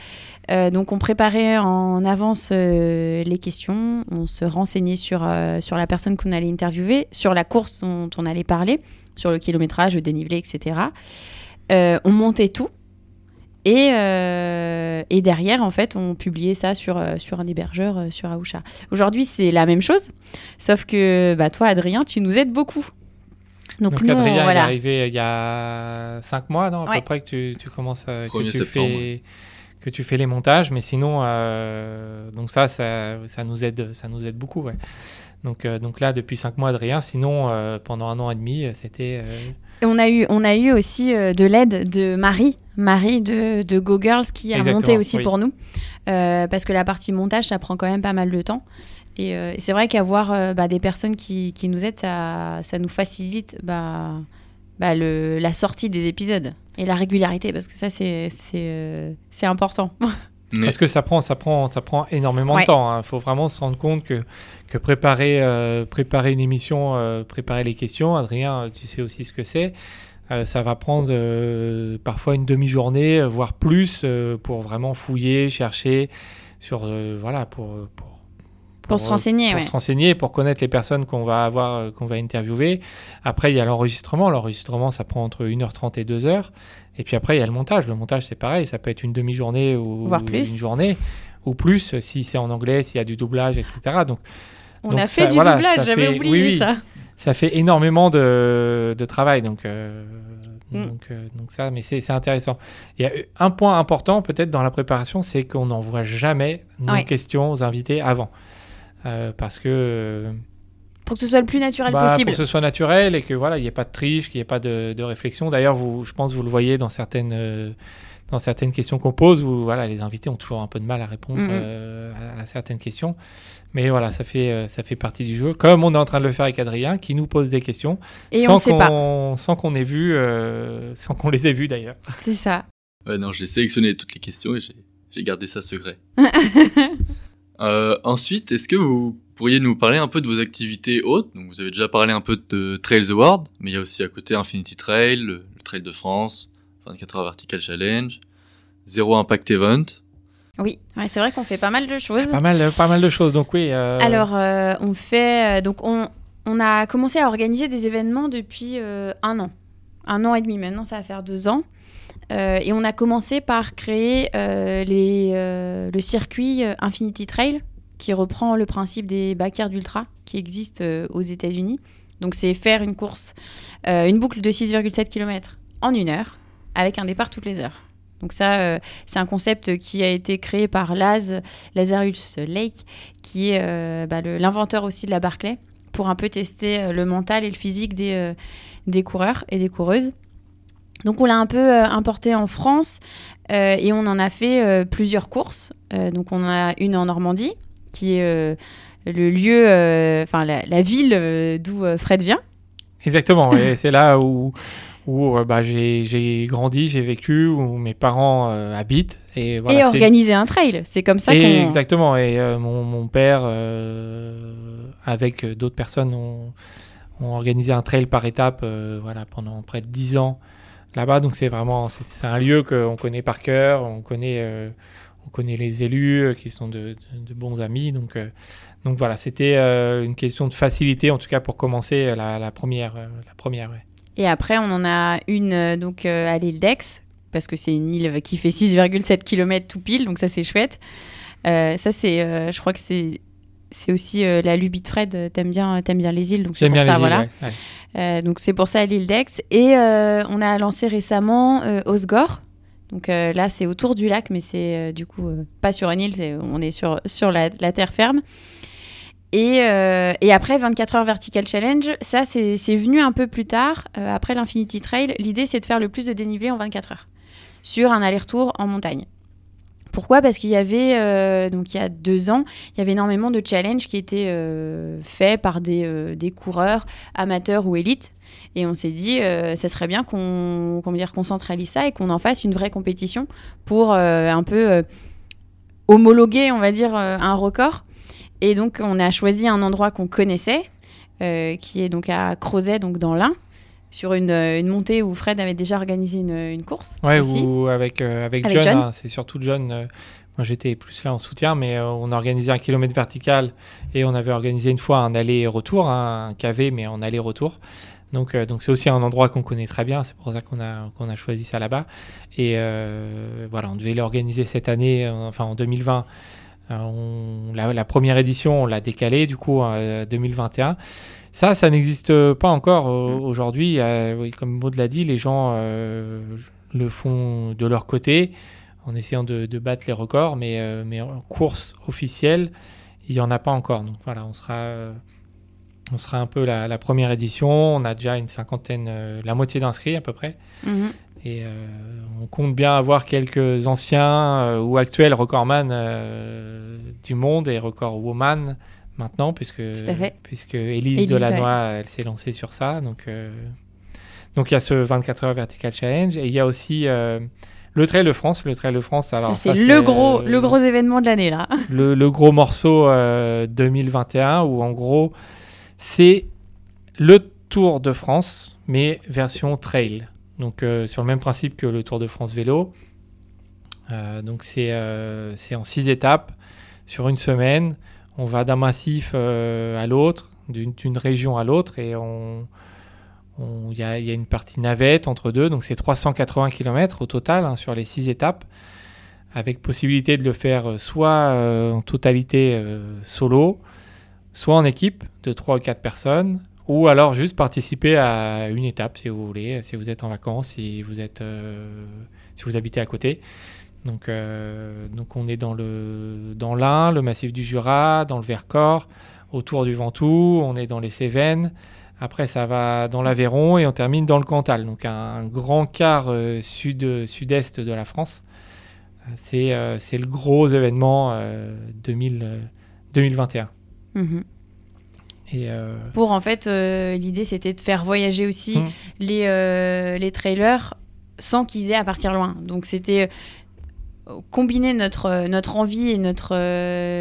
Euh, donc, on préparait en avance euh, les questions, on se renseignait sur, euh, sur la personne qu'on allait interviewer, sur la course dont on allait parler, sur le kilométrage, le dénivelé, etc. Euh, on montait tout. Et, euh, et derrière, en fait, on publiait ça sur, euh, sur un hébergeur, euh, sur Aoucha. Aujourd'hui, c'est la même chose, sauf que bah, toi, Adrien, tu nous aides beaucoup. Donc, Donc nous, Adrien il est arrivé il y a 5 mois, non, à Ouais. peu près que tu, tu commences à, que 1er tu septembre, fais que tu fais les montages, mais sinon euh, donc ça, ça ça nous aide ça nous aide beaucoup, ouais. Donc euh, donc là depuis 5 mois Adrien, sinon euh, pendant un an et demi euh, c'était euh, on a eu, on a eu aussi euh, de l'aide de Marie, Marie de, de Go Girls qui a Exactement, monté aussi oui. pour nous. Euh, parce que la partie montage, ça prend quand même pas mal de temps. Et, euh, et c'est vrai qu'avoir euh, bah, des personnes qui, qui nous aident, ça, ça nous facilite bah, bah, le, la sortie des épisodes et la régularité, parce que ça, c'est c'est, euh, c'est important. Mais- Parce que ça prend, ça prend, ça prend énormément Ouais. de temps. Il faut vraiment se rendre compte que, que préparer, euh, préparer une émission, euh, préparer les questions, Adrien, tu sais aussi ce que c'est. euh, ça va prendre euh, parfois une demi-journée, voire plus, euh, pour vraiment fouiller, chercher sur, euh, voilà, pour, pour, Pour se renseigner, pour ouais. se renseigner, pour connaître les personnes qu'on va avoir, euh, qu'on va interviewer. Après, il y a l'enregistrement. L'enregistrement, ça prend entre 1h30 et 2h. Et puis après, il y a le montage. Le montage, c'est pareil. Ça peut être une demi-journée ou Voire plus. une journée ou plus euh, si c'est en anglais, s'il y a du doublage, etc. Donc, On Donc a ça, fait du voilà, doublage, j'avais fait- oublié oui, oui. ça. ça fait énormément de, de travail. Donc, euh, Mm. donc, euh, donc ça, mais c'est c'est intéressant. Il y a un point important peut-être dans la préparation, c'est qu'on n'envoie jamais nos Ouais. questions aux invités avant. Euh, parce que euh, Pour que ce soit le plus naturel bah, possible. pour que ce soit naturel et que voilà, il n'y ait pas de triche, qu'il n'y ait pas de, de réflexion. D'ailleurs, vous, je pense que vous le voyez dans certaines, euh, dans certaines questions qu'on pose, où voilà, les invités ont toujours un peu de mal à répondre Mhm. euh, à, à certaines questions. Mais voilà, ça fait, euh, ça fait partie du jeu. Comme on est en train de le faire avec Adrien, qui nous pose des questions Et sans on sait pas. qu'on sans qu'on ait vu, euh, sans qu'on les ait vues d'ailleurs. C'est ça. Ouais, non, j'ai sélectionné toutes les questions et j'ai j'ai gardé ça secret. Euh, ensuite, est-ce que vous pourriez nous parler un peu de vos activités hautes Donc, vous avez déjà parlé un peu de Trails the World, mais il y a aussi à côté Infinity Trail, le, le Trail de France, 24 heures Vertical Challenge, Zero Impact Event. Oui, ouais, c'est vrai qu'on fait pas mal de choses. Pas mal, pas mal de choses. Donc oui. euh, Alors, euh, on fait. donc, on, on a commencé à organiser des événements depuis euh, un an. Un an et demi maintenant, ça va faire deux ans. Euh, et on a commencé par créer euh, euh, le circuit Infinity Trail, qui reprend le principe des backyards d'ultra qui existent euh, aux États-Unis. Donc, c'est faire une course, une boucle de 6,7 km en une heure, avec un départ toutes les heures. Donc ça, c'est un concept qui a été créé par Laz, Lazarus Lake, qui est bah, l'inventeur aussi de la Barclay, pour un peu tester le mental et le physique des coureurs et des coureuses. Donc on l'a un peu euh, importé en France euh, et on en a fait euh, plusieurs courses. Donc on a une en Normandie, qui est le lieu, enfin la, la ville d'où Fred vient. Exactement. et c'est là où, où euh, bah, j'ai j'ai grandi, j'ai vécu, où mes parents euh, habitent. Et, voilà, et organiser un trail. C'est comme ça qu'on... exactement. Et euh, mon, mon père, avec d'autres personnes, ont, ont organisé un trail par étape voilà, pendant près de 10 ans là-bas. Donc c'est vraiment c'est un lieu qu'on connaît par cœur. On connaît, euh, on connaît les élus euh, qui sont de, de- de bons amis. Donc, euh, donc voilà, c'était une question de facilité, en tout cas pour commencer la, la première. la première ouais. Et après, on en a une donc à l'île d'Aix, parce que c'est une île qui fait 6,7 km tout pile, donc ça c'est chouette. Ça c'est, je crois que c'est c'est aussi la lubie de Fred. T'aimes bien, bien les îles, donc c'est pour bien ça, les îles. voilà. ouais, ouais. Euh, donc c'est pour ça l'île d'Aix. Et euh, on a lancé récemment euh, Osgore. Donc là, c'est autour du lac, mais c'est du coup pas sur une île, on est sur, sur la, terre ferme. Et, et après 24 heures Vertical Challenge, ça c'est venu un peu plus tard, après l'Infinity Trail. L'idée c'est de faire le plus de dénivelé en 24 heures sur un aller-retour en montagne. Pourquoi? Parce qu'il y avait, euh, donc il y a deux ans, il y avait énormément de challenges qui étaient euh, faits par des, euh, des coureurs amateurs ou élites. Et on s'est dit, ça serait bien qu'on qu'on centralise ça et qu'on en fasse une vraie compétition pour un peu homologuer, on va dire, un record. Et donc, on a choisi un endroit qu'on connaissait, qui est donc à Crozet, donc dans l'Ain, sur une, euh, une montée où Fred avait déjà organisé une, une course. Ouais, ou avec, euh, avec, Avec John, John. hein, c'est surtout John. euh, moi, j'étais plus là en soutien, mais euh, on a organisé un kilomètre vertical et on avait organisé une fois un aller-retour, hein, un KV, mais en aller-retour. Donc, donc c'est aussi un endroit qu'on connaît très bien. C'est pour ça qu'on a, qu'on a choisi ça là-bas. Et voilà, on devait l'organiser cette année, enfin en 2020. Euh, on- la, la première édition, on l'a décalée du coup à 2021. Ça, ça n'existe pas encore euh, aujourd'hui. Euh, oui, comme Maud l'a dit, les gens euh, le font de leur côté en essayant de, de battre les records, mais, euh, mais en course officielle, il n'y en a pas encore. Donc voilà, on sera, euh, on sera un peu la, la première édition. On a déjà une cinquantaine, la moitié d'inscrits à peu près. Mhm. Et on compte bien avoir quelques anciens ou actuels recordman du monde et record woman maintenant, puisque, puisque Élise Delannoy, elle s'est lancée sur ça. Donc, euh, donc il y a ce 24 heures Vertical Challenge et il y a aussi euh, le Trail de France. Le Trail de France, alors ça, c'est le, gros, euh, le gros événement de l'année, là. le, le gros morceau euh, 2021 où en gros c'est le Tour de France mais version trail. Donc sur le même principe que le Tour de France vélo. Donc c'est c'est en six étapes sur une semaine. On va d'un massif à l'autre, d'une région à l'autre, et on, il y, a une partie navette entre deux, donc c'est 380 km au total hein, sur les six étapes, avec possibilité de le faire soit en totalité solo, soit en équipe de 3 ou 4 personnes, ou alors juste participer à une étape si vous voulez, si vous êtes en vacances, si vous, êtes, euh, si vous habitez à côté. Donc, euh, donc on est dans le dans l'Ain, le massif du Jura, dans le Vercors, autour du Ventoux, on est dans les Cévennes. Après, ça va dans l'Aveyron et on termine dans le Cantal. Donc un, grand quart euh, sud sud-est de la France. C'est le gros événement 2000, 2021. Euh, Pour en fait, euh, l'idée c'était de faire voyager aussi hmm. les, euh, les trailers sans qu'ils aient à partir loin. Donc c'était combiner notre, notre envie et notre,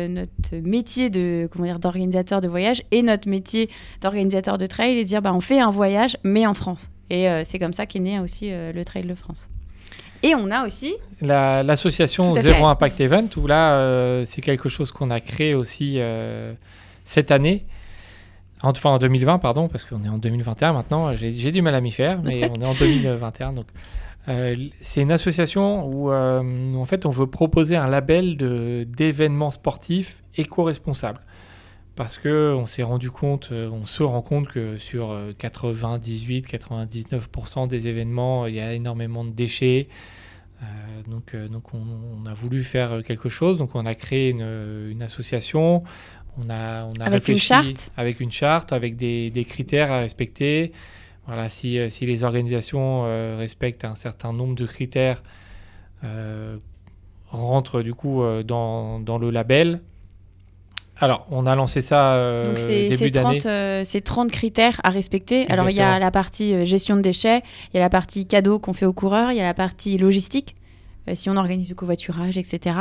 notre métier de comment dire d'organisateur de voyage et notre métier d'organisateur de trail et dire bah on fait un voyage mais en France. Et c'est comme ça qu'est né aussi le Trail de France. Et on a aussi l'association Zéro Impact Event où là c'est quelque chose qu'on a créé aussi cette année Enfin, en 2020, pardon, parce qu'on est en 2021 maintenant. J'ai du mal à m'y faire, mais on est en 2021. Donc, euh, c'est une association euh, où, en fait, on veut proposer un label d'événements sportifs éco-responsables. Parce qu'on s'est rendu compte, euh, on se rend compte que sur 98-99% des événements, il y a énormément de déchets. donc, donc on, a voulu faire quelque chose. Donc, on a créé une, une association. On a, on a avec une charte? Avec une charte, avec des, des critères à respecter. Voilà, si, euh, si les organisations euh, respectent un certain nombre de critères, euh, rentrent du coup dans, dans, le label. Alors, on a lancé ça euh, début d'année. c'est 30 critères à respecter. Alors, il y a la partie gestion de déchets, il y a la partie cadeau qu'on fait aux coureurs, il y a la partie logistique. Euh, si on organise du covoiturage, etc.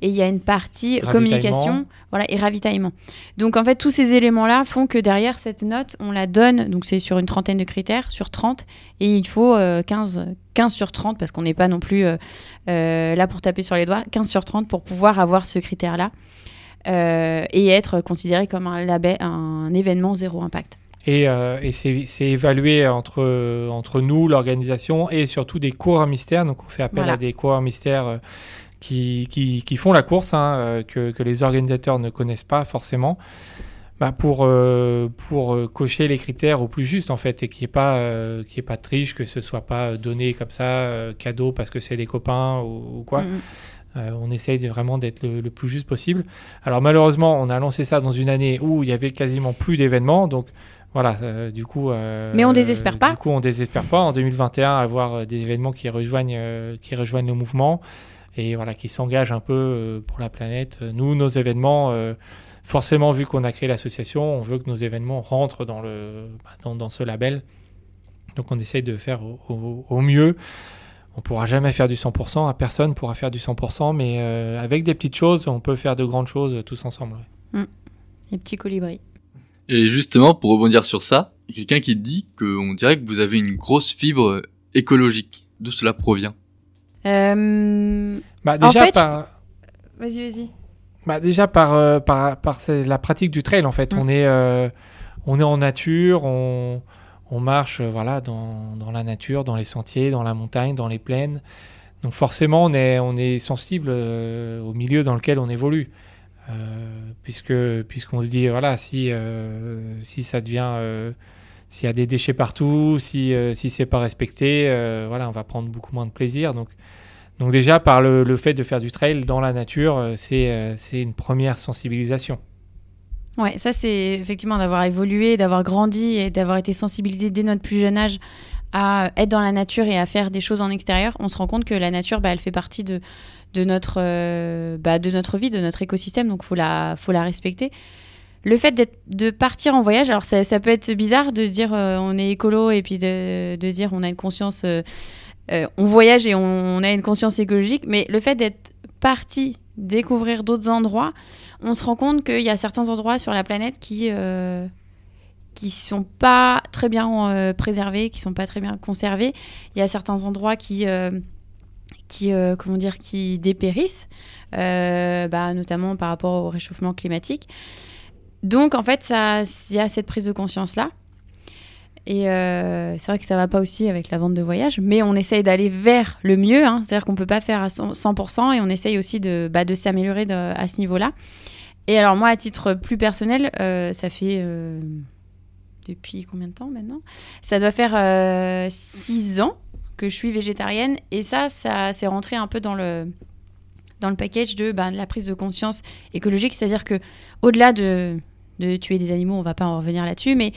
Et il y a une partie communication voilà, et ravitaillement. Donc en fait, tous ces éléments-là font que derrière cette note, on la donne, donc c'est sur une trentaine de critères, sur 30, et il faut 15, euh, 15 sur 30, parce qu'on n'est pas non plus euh, là pour taper sur les doigts, 15 sur 30 pour pouvoir avoir ce critère-là. et être considéré comme un, label, un événement zéro impact. Et, euh, et c'est évalué entre, entre nous, l'organisation, et surtout des coureurs mystères. Donc on fait appel à des coureurs mystères euh, qui, qui, qui, font la course, hein, euh, que, que, les organisateurs ne connaissent pas forcément. Bah pour, pour cocher les critères au plus juste en fait et qu'il n'y ait pas qui pas de triche que ce soit pas donné comme ça cadeau parce que c'est des copains ou, quoi mm-hmm. on essaye vraiment d'être le, le, plus juste possible alors malheureusement on a lancé ça dans une année où il y avait quasiment plus d'événements donc voilà, euh, du coup. Euh, Mais on désespère pas. Du coup, on désespère pas en 2021 avoir euh, des événements qui rejoignent, qui rejoignent le mouvement et voilà, qui s'engagent un peu pour la planète. Nous, nos événements, forcément, vu qu'on a créé l'association, on veut que nos événements rentrent dans, le, bah, dans, ce label. Donc, on essaye de faire au, mieux. On pourra jamais faire du 100%, personne pourra faire du 100%, mais avec des petites choses, on peut faire de grandes choses tous ensemble. Mmh. Les petits colibris. Et justement, pour rebondir sur ça, il y a quelqu'un qui dit qu'on dirait que vous avez une grosse fibre écologique. D'où cela provient euh... bah, déjà par... Vas-y, vas-y. Bah, déjà par, euh, par, par la pratique du trail, en fait. Mm. On, est, euh, on est en nature, on, on marche euh, voilà, dans, dans, la nature, dans les sentiers, dans la montagne, dans les plaines. Donc forcément, on est, on est sensible au milieu dans lequel on évolue. Euh, puisque puisqu'on se dit voilà si euh, si ça devient euh, s'il y a des déchets partout, si si c'est pas respecté, voilà on va prendre beaucoup moins de plaisir donc donc déjà, par le, le, fait de faire du trail dans la nature, c'est c'est une première sensibilisation. Ouais, ça c'est effectivement d'avoir évolué, d'avoir grandi et d'avoir été sensibilisé dès notre plus jeune âge à être dans la nature et à faire des choses en extérieur. On se rend compte que la nature, bah, elle fait partie de, de notre, euh, bah, de notre vie, de notre écosystème, donc faut la, faut la respecter. Le fait de partir en voyage, alors ça, ça, peut être bizarre de dire euh, on est écolo et puis de, de dire on a une conscience, euh, on voyage et on, a une conscience écologique, mais le fait d'être parti découvrir d'autres endroits, on se rend compte qu'il y a certains endroits sur la planète qui qui sont pas très bien préservés, qui sont pas très bien conservés. Il y a certains endroits qui qui, comment dire, qui dépérissent, bah, notamment par rapport au réchauffement climatique. Donc, en fait, il y a cette prise de conscience-là. Et c'est vrai que ça va pas aussi avec la vente de voyage, mais on essaye d'aller vers le mieux. Hein. C'est-à-dire qu'on peut pas faire à 100% et on essaye aussi de, bah, de s'améliorer à ce niveau-là. Et alors moi, à titre plus personnel, euh, ça fait euh, depuis combien de temps maintenant? Ça doit faire euh, six ans que je suis végétarienne et ça, ça c'est rentré un peu dans le dans le package de, ben, la prise de conscience écologique, c'est-à-dire que au-delà de, de, tuer des animaux, on va pas en revenir là-dessus, mais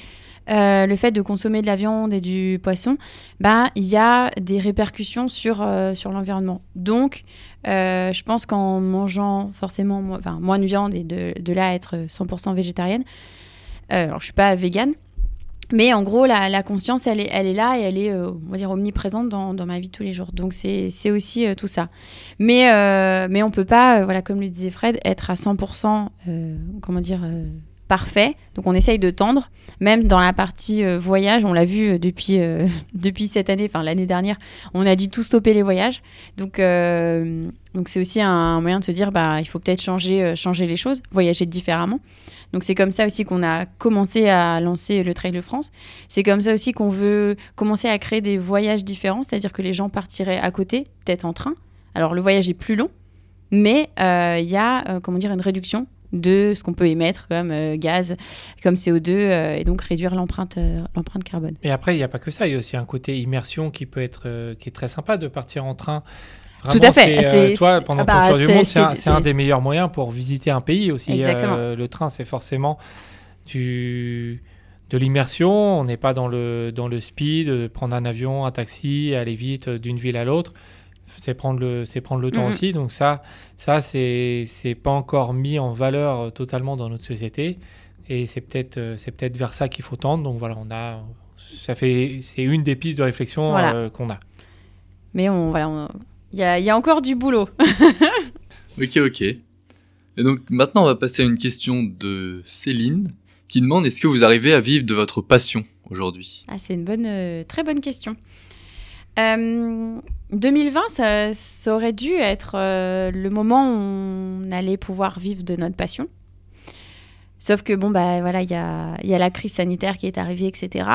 le fait de consommer de la viande et du poisson, ben il y a des répercussions sur sur l'environnement. Donc euh, je pense qu'en mangeant forcément moins de viande et de, de là être 100% végétarienne, euh, alors je suis pas végane, mais en gros la, conscience elle est, là et elle est euh, on va dire omniprésente dans, ma vie tous les jours. Donc c'est aussi tout ça. Mais, mais on peut pas, voilà, comme le disait Fred, être à 100% comment dire parfait. Donc on essaye de tendre. Même dans la partie euh, voyage, on l'a vu euh, depuis, euh, cette année, enfin l'année dernière, on a dû tout stopper les voyages. Donc c'est aussi un moyen de se dire bah il faut peut-être changer les choses, voyager différemment. Donc c'est comme ça aussi qu'on a commencé à lancer le Trail de France. C'est comme ça aussi qu'on veut commencer à créer des voyages différents, c'est-à-dire que les gens partiraient à côté, peut-être en train. Alors le voyage est plus long, mais il y a comment dire une réduction de ce qu'on peut émettre comme euh, gaz, comme CO2, euh, et donc réduire l'empreinte euh, l'empreinte carbone. Et après, il n'y a pas que ça, il y a aussi un côté immersion qui peut être qui est très sympa de partir en train. Tout à fait. C'est, toi, pendant ton bah, tour du monde, c'est un, des meilleurs moyens pour visiter un pays aussi. le train, c'est forcément du, de l'immersion. On n'est pas dans le, dans le speed, prendre un avion, un taxi, aller vite d'une ville à l'autre c'est prendre le, c'est prendre le temps mhm. aussi. Donc ça, ça c'est, c'est pas encore mis en valeur euh, totalement dans notre société. Et c'est peut-être, euh, c'est peut-être vers ça qu'il faut tendre. Donc voilà, on a, ça fait, c'est une des pistes de réflexion euh, qu'on a. Mais on, voilà, il y a, y a encore du boulot. ok, ok. Et donc maintenant, on va passer à une question de Céline qui demande est-ce que vous arrivez à vivre de votre passion aujourd'hui? Ah, c'est une bonne, très bonne question. 2020, ça, ça, aurait dû être euh, le moment où on allait pouvoir vivre de notre passion. Sauf que, bon, bah voilà, il y a, y a, la crise sanitaire qui est arrivée, etc.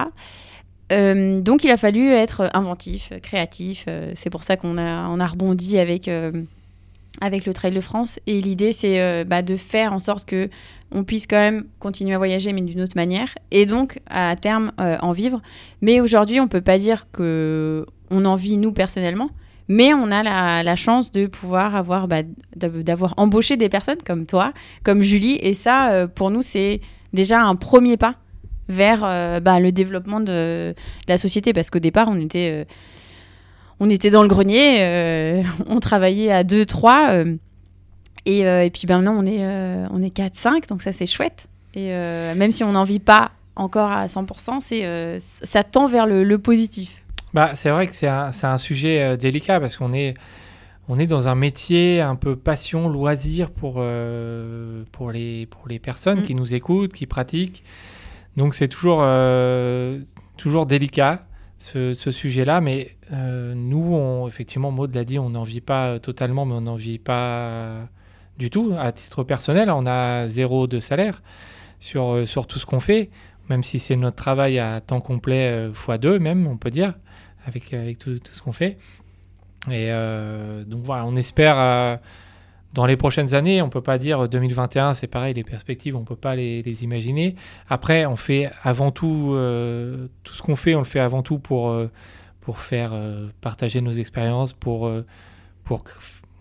Euh, donc, il a fallu être inventif, créatif. Euh, c'est pour ça qu'on a, on a rebondi avec, avec le Trail de France. Et l'idée, c'est bah, de faire en sorte que on puisse quand même continuer à voyager, mais d'une autre manière. Et donc, à terme, en vivre. Mais aujourd'hui, on peut pas dire que on en vit nous personnellement, mais on a la, chance de pouvoir avoir, bah, d'avoir embauché des personnes comme toi, comme Julie, et ça, euh, pour nous, c'est déjà un premier pas vers euh, bah, le développement de, la société, parce qu'au départ, on était, euh, on était dans le grenier, on travaillait à 2, 3, et, et, puis ben, maintenant, on est, on est 4, 5, donc ça, c'est chouette. Et même si on n'en vit pas encore à 100%, c'est, ça tend vers le positif. Bah, c'est vrai que c'est un, un, sujet euh, délicat parce qu'on est, on est dans un métier un peu passion, loisir pour, euh, pour, les, pour les personnes mm. qui nous écoutent, qui pratiquent. Donc c'est toujours, euh, toujours délicat ce, sujet-là. Mais nous, on, effectivement, Maud l'a dit, on n'en vit pas totalement, mais on n'en vit pas du tout. À titre personnel, on a zéro de salaire sur, sur tout ce qu'on fait, même si c'est notre travail à temps complet fois deux même, on peut dire avec, avec tout, tout ce qu'on fait. Et euh, donc voilà, on espère euh, dans les prochaines années, on peut pas dire 2021, c'est pareil, les perspectives, on peut pas les, imaginer. Après, on fait avant tout, euh, tout ce qu'on fait, on le fait avant tout pour, pour faire partager nos expériences, pour, pour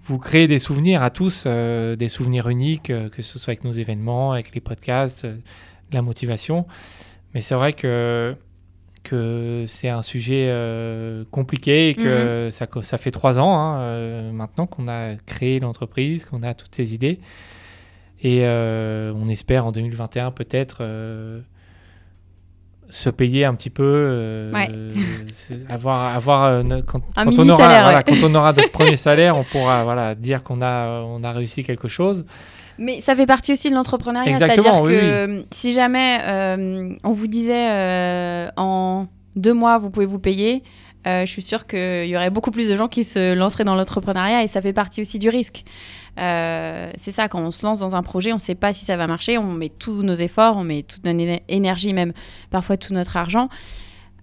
vous créer des souvenirs à tous, des souvenirs uniques, que ce soit avec nos événements, avec les podcasts, la motivation. Mais c'est vrai que que c'est un sujet euh, compliqué et que mhm. ça, ça, fait trois ans hein, euh, maintenant qu'on a créé l'entreprise, qu'on a toutes ces idées. Et euh, on espère en 2021 peut-être se payer un petit peu, avoir, avoir quand, on aura, quand on aura notre premier salaire, on pourra voilà, dire qu'on a, on a réussi quelque chose. Mais ça fait partie aussi de l'entrepreneuriat, c'est-à-dire que euh, si jamais euh, on vous disait euh, en deux mois vous pouvez vous payer, euh, je suis sûre qu'il y aurait beaucoup plus de gens qui se lanceraient dans l'entrepreneuriat et ça fait partie aussi du risque. C'est ça, quand on se lance dans un projet, on ne sait pas si ça va marcher, on met tous nos efforts, on met toute notre énergie, même parfois tout notre argent.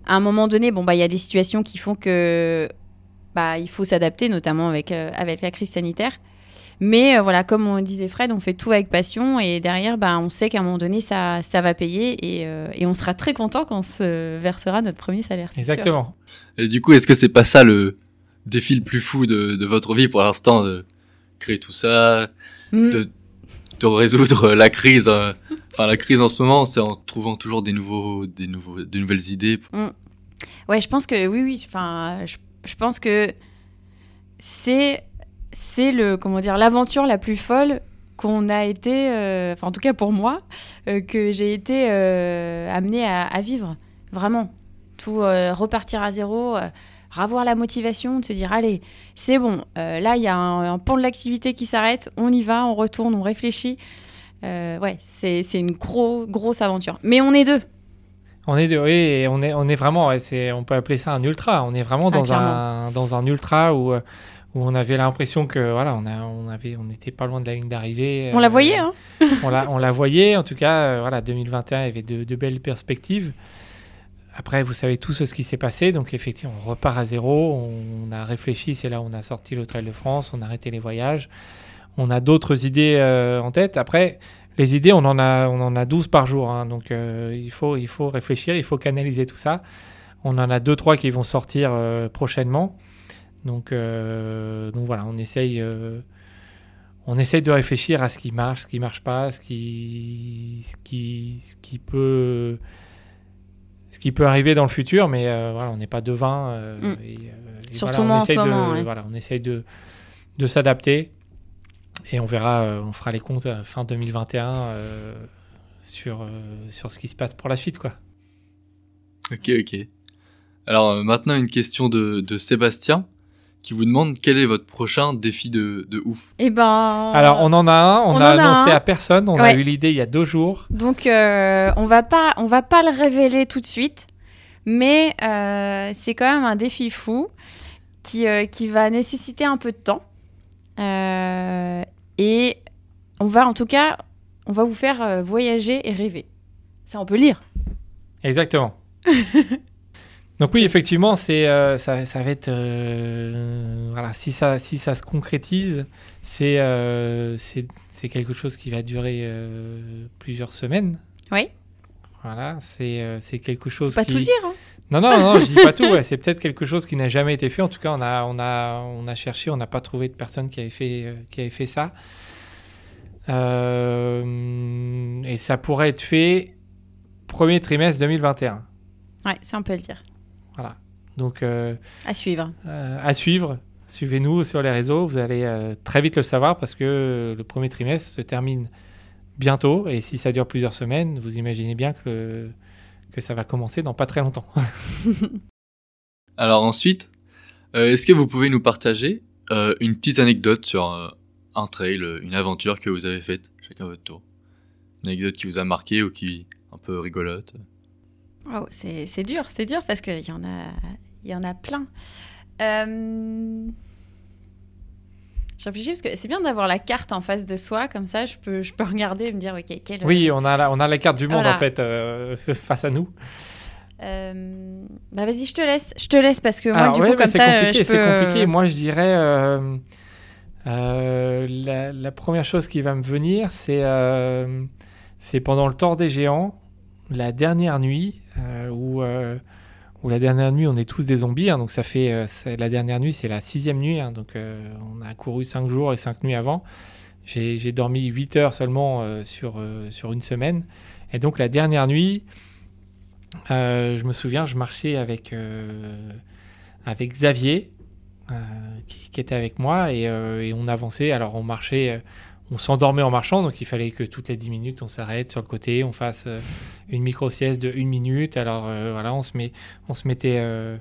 À un moment donné, bon, bah, il y a des situations qui font que bah, il faut s'adapter, notamment avec, avec la crise sanitaire. Mais euh, voilà, comme on disait Fred, on fait tout avec passion et derrière, bah, on sait qu'à un moment donné, ça, ça va payer et, euh, et on sera très content quand on se versera notre premier salaire. sûr. Exactement. Et du coup, est-ce que c'est pas ça le défi le plus fou de, de votre vie pour l'instant, de créer tout ça, Mm. de, de résoudre la crise euh, Enfin, la crise en ce moment, c'est en trouvant toujours des nouveaux, des nouveaux, de nouvelles idées. Ouais, je pense que oui, oui. Enfin, je, je pense que c'est c'est le comment dire l'aventure la plus folle qu'on a été, euh, enfin en tout cas pour moi, euh, que j'ai été euh, amenée à, à vivre. Vraiment, tout euh, repartir à zéro, ravoir la motivation, de se dire allez, c'est bon. là, il y a un, un pan de l'activité qui s'arrête, on y va, on retourne, on réfléchit. Ouais, c'est c'est une gros, grosse aventure. Mais on est deux. On est, oui, et on est, on est vraiment, c'est, on peut appeler ça un ultra. On est vraiment Ah, dans un, dans un ultra où, où on avait l'impression que, voilà, on a, on avait, on n'était pas loin de la ligne d'arrivée. On la euh, voyait, hein on la, on la voyait, en tout cas, euh, voilà, 2021 il y avait de, de belles perspectives. Après, vous savez tout ce qui s'est passé, donc effectivement, on repart à zéro. On, a réfléchi, c'est là où on a sorti l'Hôtel de France, on a arrêté les voyages. On a d'autres idées euh, en tête. Après, les idées, on en a, on en a 12 par jour, hein, donc il, faut, il faut réfléchir, il faut canaliser tout ça. On en a deux, trois qui vont sortir prochainement. Donc, euh, donc voilà, on essaye, euh, on essaye de réfléchir à ce qui marche, ce qui marche pas, ce qui, ce qui, ce qui peut, ce qui peut arriver dans le futur, mais euh, voilà, on n'est pas devin. euh, Mm. et, euh, et Surtout voilà, on moi en ce essaye de- moment, ouais. Voilà, on essaye de, de s'adapter et on verra, euh, on fera les comptes fin 2021 euh, sur, euh, sur ce qui se passe pour la suite, quoi. Ok, ok. Alors maintenant, une question de, de Sébastien qui vous demande quel est votre prochain défi de, de ouf. Eh ben. Alors, on en a un, on, on a annoncé à personne, on a eu l'idée il y a deux jours. Donc, euh, on va pas, on va pas le révéler tout de suite, mais euh, c'est quand même un défi fou qui, euh, qui va nécessiter un peu de temps. Euh, et on va, en tout cas, on va vous faire voyager et rêver. Ça, on peut lire. Exactement. Donc oui, effectivement, c'est euh, ça, ça va être euh, voilà si ça si ça se concrétise, c'est euh, c'est quelque chose qui va durer euh, plusieurs semaines. Oui. Voilà, c'est quelque chose Faut pas qui tout dire. hein. non non non, je dis pas tout. ouais, c'est peut-être quelque chose qui n'a jamais été fait. En tout cas, on a on a on a cherché, on n'a pas trouvé de personne qui avait fait qui avait fait ça. Et ça pourrait être fait premier trimestre 2021. Ouais, ça, on peut le dire. Voilà. Donc, euh, À suivre. euh, à suivre. Suivez-nous sur les réseaux. Vous allez euh, très vite le savoir parce que le premier trimestre se termine bientôt. Et si ça dure plusieurs semaines, vous imaginez bien que, que ça va commencer dans pas très longtemps. Alors ensuite, euh, est-ce que vous pouvez nous partager euh, une petite anecdote sur un trail, une aventure que vous avez faite, chacun à votre tour Une anecdote qui vous a marqué ou qui un peu rigolote? Oh, c'est dur, c'est dur parce qu'il y en a, y en a plein. Euh... Je réfléchis parce que c'est bien d'avoir la carte en face de soi, comme ça je peux, je peux regarder et me dire, ok, quelle. Oui, on a la, on a la carte du monde Voilà. en fait euh, face à nous. Euh, Bah vas-y, je te laisse, je te laisse parce que moi Alors, du ouais, coup comme ça, compliqué, c'est peux. euh, compliqué. Moi, je dirais la, la première chose qui va me venir, c'est c'est pendant le Tour des Géants, la dernière nuit euh, où euh, où la dernière nuit, on est tous des zombies. hein, donc ça fait euh, la dernière nuit, c'est la sixième nuit. hein, donc on a couru cinq jours et cinq nuits avant. J'ai dormi 8 heures seulement sur une semaine. Et donc la dernière nuit. Je me souviens, je marchais avec, avec Xavier, qui, était avec moi, et, on avançait. Alors, on marchait, on s'endormait en marchant, donc il fallait que toutes les 10 minutes, on s'arrête sur le côté, on fasse euh, une micro-sieste de 1 minute. Alors, euh, voilà, on se, met, on se mettait. euh,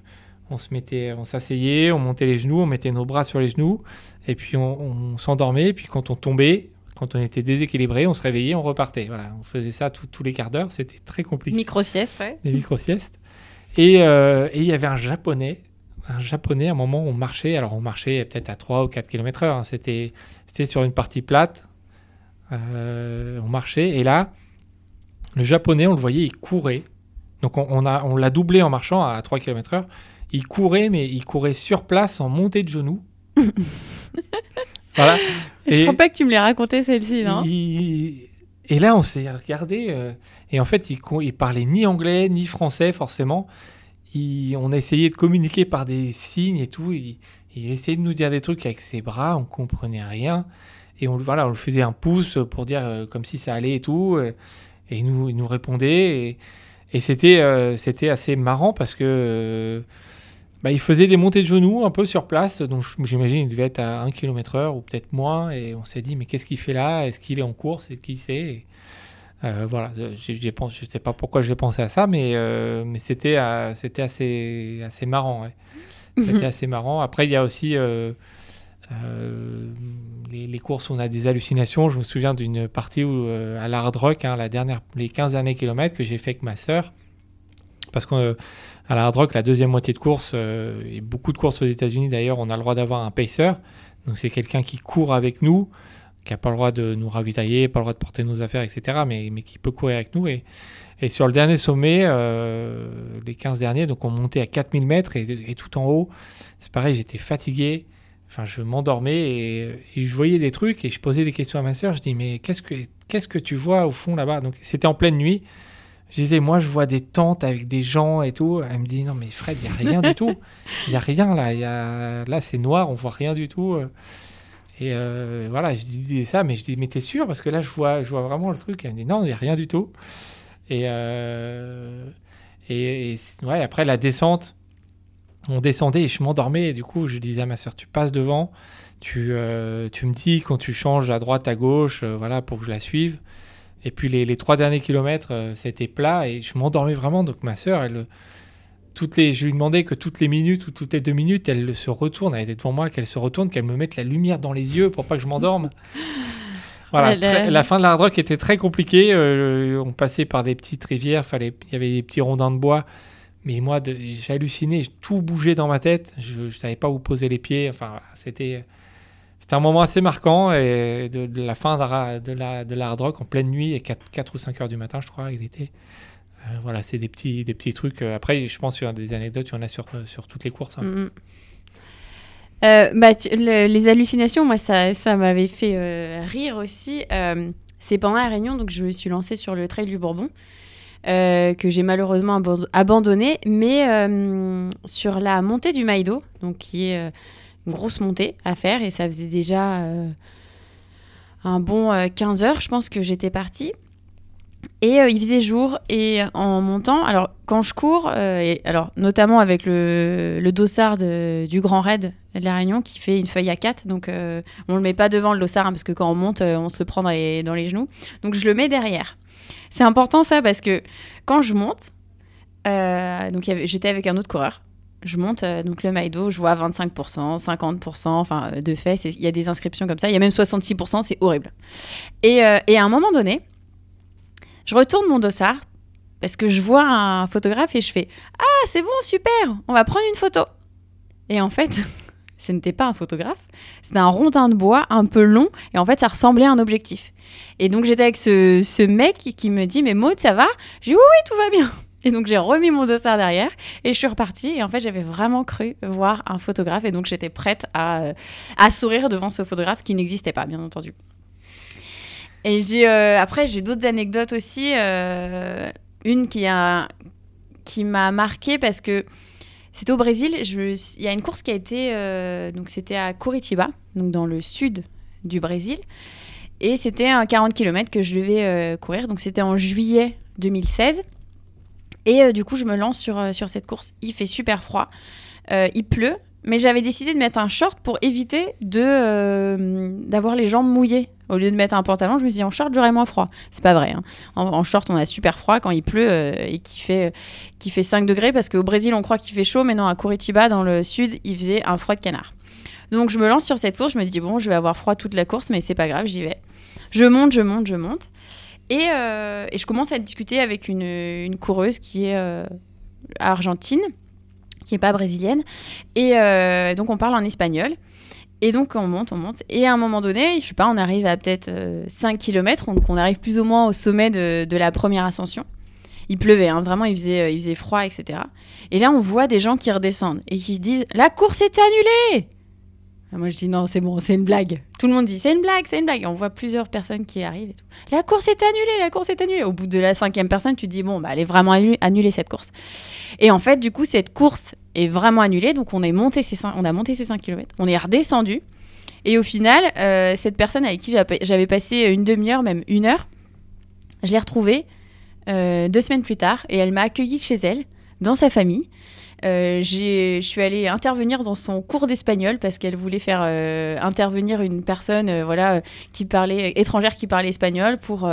on se mettait, on s'asseyait, on montait les genoux, on mettait nos bras sur les genoux, et puis on, on s'endormait. Et puis quand on tombait, quand on était déséquilibré, on se réveillait, on repartait. Voilà, on faisait ça tout- tous les quarts d'heure. C'était très compliqué Micro sieste, ouais. des micro-siestes. Et euh, et il y avait un japonais un japonais, à un moment, on marchait, alors on marchait peut-être à 3 ou 4 km heure, hein. c'était, c'était sur une partie plate, euh, on marchait, et là, le japonais, on le voyait, il courait, donc on, on a, on l'a doublé en marchant à 3 km heure, il courait, mais il courait sur place en montée de genoux. voilà. Je Et- crois pas que tu me l'aies raconté celle-ci, non? Il- Et là, on s'est regardé. euh, et en fait, il, il parlait ni anglais ni français, forcément. On a essayé de communiquer par des signes et tout. Il, essayait de nous dire des trucs avec ses bras. On comprenait rien. Et on, voilà, on le faisait un pouce pour dire euh, comme si ça allait et tout. Et, il, nous, nous répondait. Et, euh, c'était assez marrant parce que. euh, bah, il faisait des montées de genoux un peu sur place, donc j'imagine il devait être à 1 km heure ou peut-être moins, et on s'est dit mais qu'est-ce qu'il fait là? Est-ce qu'il est en course? Et qui Et, euh, Voilà, je sais pas pourquoi j'ai pensé à ça, mais, euh, mais c'était, euh, c'était assez, assez marrant. ouais. C'était assez marrant. Après, il y a aussi euh, les, les courses où on a des hallucinations. Je me souviens d'une partie où, à l'Hard Rock, hein, la dernière, les 15 derniers kilomètres que j'ai fait avec ma sœur. Parce qu'à la Hard Rock, la deuxième moitié de course, et beaucoup de courses aux États-Unis d'ailleurs, on a le droit d'avoir un pacer. Donc c'est quelqu'un qui court avec nous, qui n'a pas le droit de nous ravitailler, pas le droit de porter nos affaires, etc. Mais, mais qui peut courir avec nous. Et, et sur le dernier sommet, euh, les 15 derniers, donc on montait à 4000 mètres et, tout en haut, c'est pareil, j'étais fatigué. Enfin, je m'endormais et, et je voyais des trucs et je posais des questions à ma sœur. Je dis, mais qu'est-ce que, qu'est-ce que tu vois au fond là-bas? Donc c'était en pleine nuit. Je disais, moi, je vois des tentes avec des gens et tout. Elle me dit, non, mais Fred, il n'y a rien du tout. Il n'y a rien là. Y a... Là, c'est noir, on voit rien du tout. Et euh, voilà, je disais ça, mais je dis, mais t'es sûr? Parce que là, je vois, je vois vraiment le truc. Elle me dit, non, il n'y a rien du tout. Et, euh, et, ouais, après la descente, on descendait et je m'endormais. Et du coup, je disais à ma soeur, tu passes devant, tu, euh, tu me dis quand tu changes à droite, à gauche, voilà, pour que je la suive. Et puis les, les trois derniers kilomètres, c'était plat et je m'endormais vraiment. Donc ma sœur, elle, toutes les, je lui demandais que toutes les minutes ou toutes les deux minutes, elle se retourne, elle était devant moi, qu'elle se retourne, qu'elle me mette la lumière dans les yeux pour pas que je m'endorme. Voilà, Elle, euh, la fin de la hard rock était très compliquée. euh, on passait par des petites rivières, fallait, il y avait des petits rondins de bois. Mais moi, j'hallucinais, tout bougeait dans ma tête. Je ne savais pas où poser les pieds. Enfin, voilà, c'était, c'était un moment assez marquant. Et de, de la fin de la, de la, de la hard rock en pleine nuit, et 4, 4 ou 5 heures du matin, je crois, il était. Euh, voilà, c'est des petits, des petits trucs. Euh, Après, je pense qu'il y a des anecdotes, il y en a sur, euh, sur toutes les courses. hein. Mm, mm. Bah, les hallucinations, moi, ça, ça m'avait fait rire aussi. C'est pendant la réunion, donc je me suis lancée sur le trail du Bourbon, que j'ai malheureusement aband- abandonné. Mais sur la montée du Maïdo, donc qui est une grosse montée à faire, et ça faisait déjà un bon euh, 15 heures, je pense que j'étais partie. Et euh, il faisait jour et en montant, alors quand je cours, euh, et, alors notamment avec le, le dossard de- du Grand Raid de la Réunion qui fait une feuille à 4, donc euh, on le met pas devant le dossard hein, parce que quand on monte, euh, on se prend dans les, dans les genoux, donc je le mets derrière. C'est important ça parce que quand je monte, euh, donc j'étais avec un autre coureur, je monte euh, donc le Maïdo, je vois 25%, 50%, enfin euh, de fait, il y a des inscriptions comme ça, il y a même 66%, c'est horrible. Et, euh, et à un moment donné, je retourne mon dossard parce que je vois un photographe et je fais Ah, c'est bon, super, on va prendre une photo. Et en fait, ce n'était pas un photographe, c'était un rondin de bois un peu long et en fait, ça ressemblait à un objectif. Et donc, j'étais avec ce, ce mec qui me dit Mais Maud, ça va? J'ai dit Oui, oui, tout va bien. Et donc, j'ai remis mon dossard derrière et je suis repartie. Et en fait, j'avais vraiment cru voir un photographe et donc j'étais prête à, euh, à sourire devant ce photographe qui n'existait pas, bien entendu. Et j'ai euh, après j'ai d'autres anecdotes aussi. euh, une qui a qui m'a marqué parce que c'était au Brésil. Il y a une course qui a été euh, donc c'était à Curitiba, donc dans le sud du Brésil, et c'était un 40 km que je devais courir. Donc c'était en juillet 2016. Et du coup je me lance sur sur cette course. Il fait super froid, il pleut. Mais j'avais décidé de mettre un short pour éviter euh, d'avoir les jambes mouillées. Au lieu de mettre un pantalon, je me dit en short j'aurais moins froid. C'est pas vrai. hein. En, short on a super froid quand il pleut euh, et qu'il fait fait 5 degrés parce qu'au Brésil on croit qu'il fait chaud, mais non à Curitiba dans le sud il faisait un froid de canard. Donc je me lance sur cette course, je me dis bon je vais avoir froid toute la course, mais c'est pas grave, j'y vais. Je monte, je monte, je monte. Et, euh, je commence à discuter avec une, coureuse qui est euh, argentine qui est pas brésilienne. Et euh, donc on parle en espagnol. Et donc on monte, on monte. Et à un moment donné, je sais pas, on arrive à peut-être 5 km, donc on arrive plus ou moins au sommet de, la première ascension. Il pleuvait, hein, vraiment, il faisait, il faisait froid, etc. Et là, on voit des gens qui redescendent et qui disent La course est annulée Moi, je dis Non, c'est bon, c'est une blague. Tout le monde dit C'est une blague, c'est une blague. On voit plusieurs personnes qui arrivent et tout. La course est annulée, la course est annulée. Au bout de la cinquième personne, tu te dis Bon, bah, elle est vraiment annu- annulée, cette course. Et en fait, du coup, cette course est vraiment annulée. Donc, on, est monté ces on a monté ces 5 km. On est redescendu. Et au final, euh, cette personne avec qui j'avais j'avais passé une demi-heure, même une heure, je l'ai retrouvée euh, deux semaines plus tard et elle m'a accueillie chez elle, dans sa famille. Euh, je suis allée intervenir dans son cours d'espagnol parce qu'elle voulait faire euh, intervenir une personne euh, voilà, qui parlait, étrangère qui parlait espagnol pour,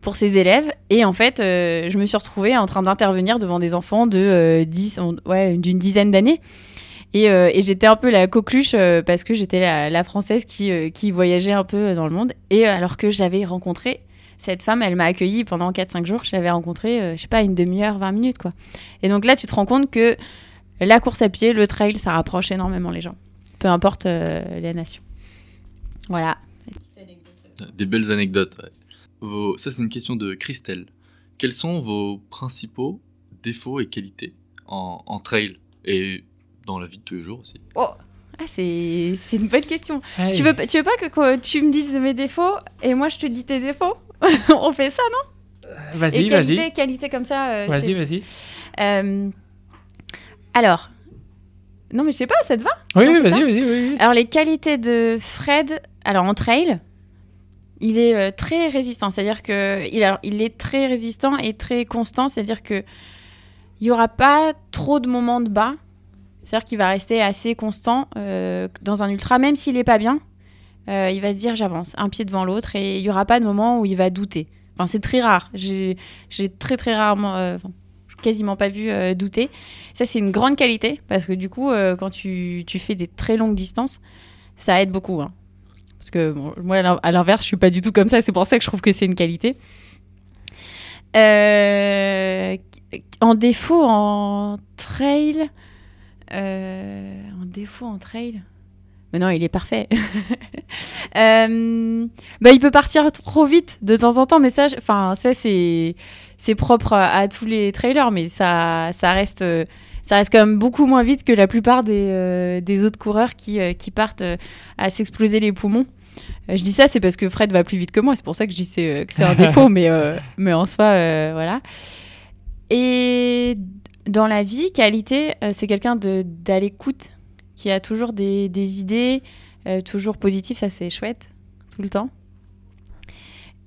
pour ses élèves. Et en fait, je me suis retrouvée en train d'intervenir devant des enfants de euh, 10, on- ouais, d'une dizaine d'années. Et, j'étais un peu la coqueluche parce que j'étais la, la française qui, qui voyageait un peu dans le monde. Et alors que j'avais rencontré cette femme, elle m'a accueillie pendant 4-5 jours. Je l'avais rencontrée, euh, je sais pas, une demi-heure, 20 minutes, quoi. Et donc là, tu te rends compte que la course à pied, le trail, ça rapproche énormément les gens. Peu importe euh, la nation. Voilà. Des belles anecdotes. ouais. Vos- Ça, c'est une question de Christelle. Quels sont vos principaux défauts et qualités en, en trail et dans la vie de tous les jours aussi? Ah, c'est une bonne question. Hey. Tu veux, tu veux pas que, que tu me dises mes défauts et moi je te dis tes défauts? On fait ça, non? Vas-y, Et vas-y. qualité, qualité comme ça. euh, Vas-y, vas-y. Euh, alors. Non, mais je sais pas, ça te va? Oui, oui, vas-y, vas-y. Oui, oui. Alors, les qualités de Fred, alors en trail, il est euh, très résistant. C'est-à-dire que il, alors, il est très résistant et très constant. C'est-à-dire que il y aura pas trop de moments de bas. C'est-à-dire qu'il va rester assez constant euh, dans un ultra, même s'il est pas bien. Euh, il va se dire j'avance un pied devant l'autre et il y aura pas de moment où il va douter. Enfin, c'est très rare. J'ai très très rarement, euh, quasiment pas vu euh, douter. Ça, c'est une grande qualité parce que du coup, quand tu, tu fais des très longues distances, ça aide beaucoup. hein. Parce que moi, à l'in- à l'inverse, je suis pas du tout comme ça. C'est pour ça que je trouve que c'est une qualité. En défaut en trail, en défaut en trail. Mais non, il est parfait. Euh, bah, il peut partir trop vite de temps en temps, mais ça, enfin, ça c'est c'est propre à, à tous les trailers, mais ça ça reste ça reste quand même beaucoup moins vite que la plupart des, euh, des autres coureurs qui, euh, qui partent à s'exploser les poumons. Je dis ça, c'est parce que Fred va plus vite que moi, c'est pour ça que je dis c'est, que c'est un défaut, mais, mais en soi, voilà. Et dans la vie, qualité, c'est quelqu'un de, d'à l'écoute, qui a toujours des, des idées, euh, toujours positives, ça c'est chouette, tout le temps.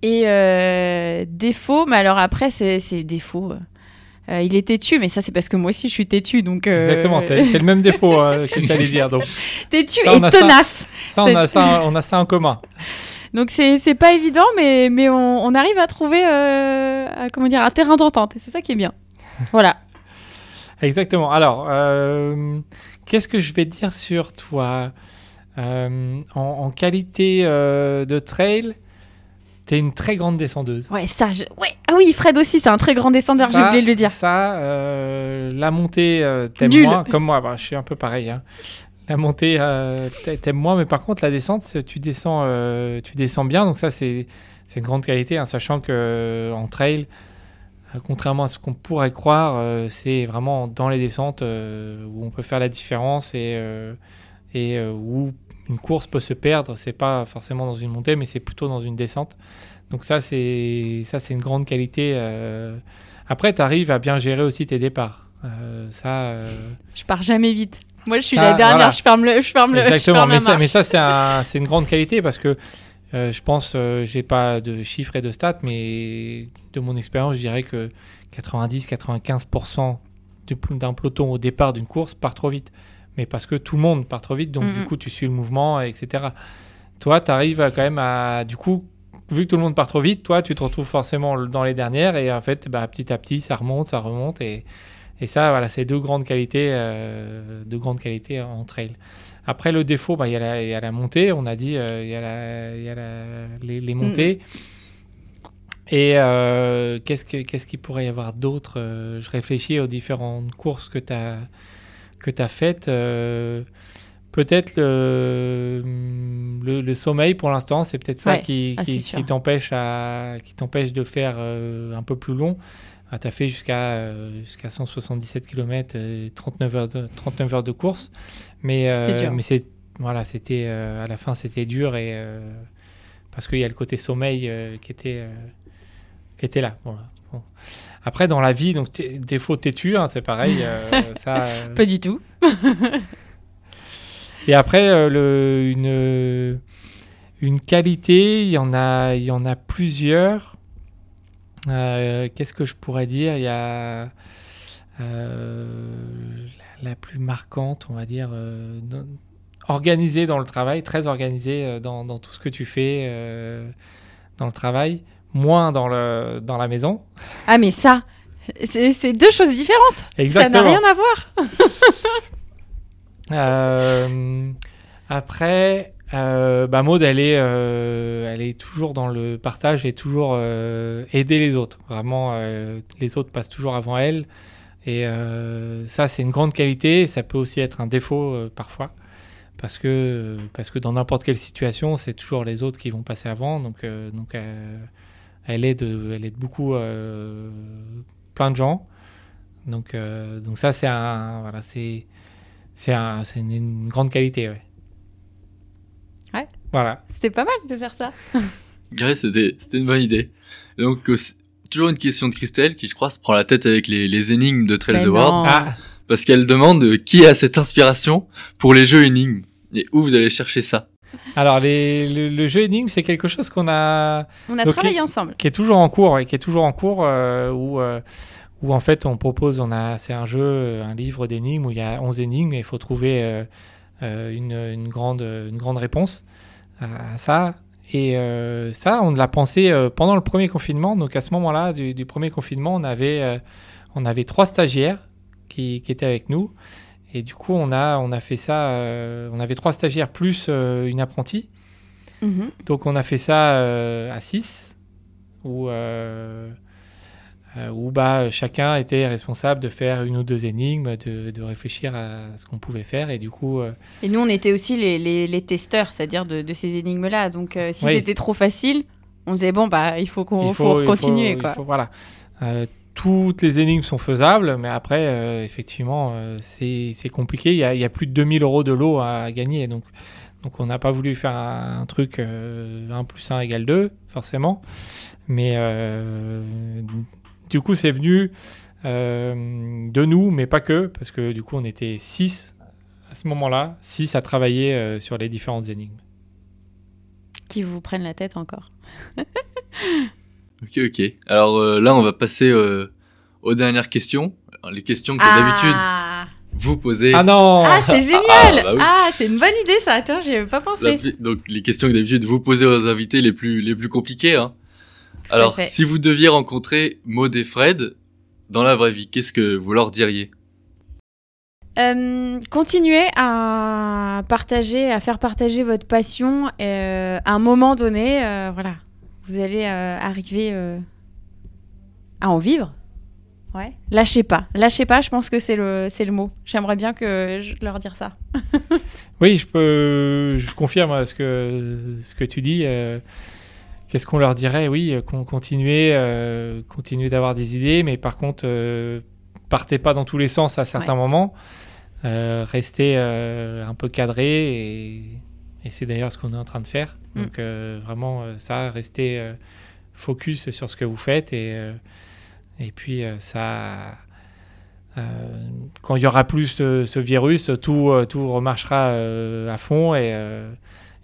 Et euh, défaut, mais alors après, c'est, défaut. euh, il est têtu, mais ça c'est parce que moi aussi je suis têtu, donc euh, Exactement, c'est le même défaut euh, que tu allais dire. Donc, têtu Ça, et ça. tenace. ça, on a ça, on a ça en commun. Donc c'est c'est pas évident, mais, mais on, on arrive à trouver euh, à- comment dire, un terrain d'entente. Et c'est ça qui est bien. Voilà. Exactement. Alors, euh, qu'est-ce que je vais dire sur toi? Euh, en, en qualité euh, de trail, tu es une très grande descendeuse. Ouais, ça. je- Ouais. Ah oui, Fred aussi, c'est un très grand descendeur, j'ai oublié de le dire. Ça, euh, la montée, t'aimes moins, comme moi. Bah, je suis un peu pareil. hein. La montée, t'a- t'aimes moins, mais par contre, la descente, tu descends, tu descends bien. Donc ça, c'est une grande qualité, hein, sachant que en trail, contrairement à ce qu'on pourrait croire, euh, c'est vraiment dans les descentes euh, où on peut faire la différence et, euh, et euh, où une course peut se perdre. C'est pas forcément dans une montée, mais c'est plutôt dans une descente. Donc ça, c'est ça, c'est une grande qualité. euh. Après, tu arrives à bien gérer aussi tes départs. Euh, ça, euh, Je pars jamais vite. Moi, je suis Ça, la dernière, voilà. je ferme le, je ferme le, exactement. ferme la Mais ça, marche. mais ça, c'est un- c'est une grande qualité parce que euh, je pense, euh, j'ai pas de chiffres et de stats, mais de mon expérience, je dirais que 90-95% du pl- d'un peloton au départ d'une course part trop vite. Mais parce que tout le monde part trop vite, donc du coup, tu suis le mouvement, etc. Toi, tu arrives quand même à, du coup, vu que tout le monde part trop vite, toi, tu te retrouves forcément dans les dernières et en fait, bah, petit à petit, ça remonte, ça remonte et, et ça, voilà, c'est deux grandes qualités, euh, deux grandes qualités en trail. Après, le défaut, bah, il y, a la- il y a la montée, on a dit, euh, il y a, la- il y a la- les, les montées. Et euh, qu'est-ce que- qu'est-ce qu'il pourrait y avoir d'autre Euh, Je réfléchis aux différentes courses que tu as, que tu as faites. peut-être le, le, le sommeil pour l'instant, c'est peut-être ça Ouais. qui, Ah, qui, t'empêche à- qui t'empêche de faire un peu plus long. Ah, tu as fait jusqu'à euh, jusqu'à 177 km, 39 heures de, 39 heures de course. Mais, euh, mais c'est voilà, c'était euh, à la fin c'était dur et parce qu'il y a le côté sommeil qui était qui était là. Voilà. Bon. Après dans la vie, donc défaut têtu, hein, c'est pareil. euh, ça, euh, Pas du tout. et après, euh, le, une, une qualité, il y en a, il y en a plusieurs. Euh, Qu'est-ce que je pourrais dire? Il y a euh, la, la plus marquante, on va dire, euh, dans- organisée dans le travail, très organisée dans, dans tout ce que tu fais dans le travail, moins dans, le, dans la maison. Ah, mais ça, c'est deux choses différentes. Ça n'a rien à voir. Euh, après, euh, bah Maud, elle est, euh, elle est toujours dans le partage et toujours euh, aider les autres. Vraiment, euh, les autres passent toujours avant elle. Et ça, c'est une grande qualité. Ça peut aussi être un défaut parfois. Parce que, parce que dans n'importe quelle situation, c'est toujours les autres qui vont passer avant. Donc, donc elle, aide, elle aide beaucoup plein de gens. Donc, donc ça, c'est un. Voilà, un, une, une grande qualité. Voilà. C'était pas mal de faire ça. Ouais, c'était, c'était une bonne idée. Donc, euh, c'est toujours une question de Christelle qui, je crois, se prend la tête avec les, les énigmes de Trails the World. Ah, Parce qu'elle demande euh, qui a cette inspiration pour les jeux énigmes? Et où vous allez chercher ça? Alors, les, le, le jeu énigme, c'est quelque chose qu'on a, On a Donc, travaillé ensemble. qui est toujours en cours, et qui est toujours en cours, euh, où, euh, où en fait on propose, on a, c'est un jeu, un livre d'énigmes où il y a 11 énigmes et il faut trouver euh, une, une grande, une grande réponse à, ça. Et euh, ça, on l'a pensé euh, pendant le premier confinement. Donc à ce moment-là, du, du premier confinement, on avait, euh, on avait trois stagiaires qui, qui étaient avec nous. Et du coup, on a, on a fait ça. on avait trois stagiaires plus une apprentie. Mhm. Donc on a fait ça à 6, où, euh, où bah, chacun était responsable de faire une ou deux énigmes, de, de réfléchir à ce qu'on pouvait faire. Et du coup, euh, Et nous, on était aussi les, les, les testeurs, c'est-à-dire de, de ces énigmes-là. Donc, euh, si Oui. c'était trop facile, on disait bon, bah, il faut qu'on voilà. Euh, toutes les énigmes sont faisables, mais après, euh, effectivement, euh, c'est compliqué. Il y, a, il y a plus de 2000 euros de lot à gagner. Donc, donc on n'a pas voulu faire un, un truc euh, 1 plus 1 égale 2, forcément. Mais euh, du coup, c'est venu euh, de nous, mais pas que, parce que du coup, on était 6 à ce moment-là, 6 à travailler euh, sur les différentes énigmes. Qui vous prennent la tête encore. Ok, ok. Alors euh, là, on va passer euh, aux dernières questions. Les questions que d'habitude Ah, vous posez. Ah non Ah, c'est génial Ah, bah oui. Ah, c'est une bonne idée ça. Attends, j'y avais pas pensé. La- donc les questions que d'habitude vous posez aux invités les plus les plus compliquées. Hein. Alors fait. si vous deviez rencontrer Maud et Fred dans la vraie vie, qu'est-ce que vous leur diriez Euh, continuez à partager, à faire partager votre passion. euh, à un moment donné, euh, voilà, vous allez euh, arriver euh, à en vivre. Ouais. Lâchez pas, lâchez pas. Je pense que c'est le, c'est le mot. J'aimerais bien que je leur dire ça. Oui, je peux, je confirme euh, ce que ce que tu dis. euh, Qu'est-ce qu'on leur dirait? Oui, euh, qu'on continuer, euh, d'avoir des idées, mais par contre, euh, partez pas dans tous les sens à certains moments. Euh, restez euh, un peu cadré et, et c'est d'ailleurs ce qu'on est en train de faire. Mm. Donc vraiment ça, restez focus sur ce que vous faites et et puis ça. Quand il y aura plus ce, ce virus, tout, tout remarchera à fond et,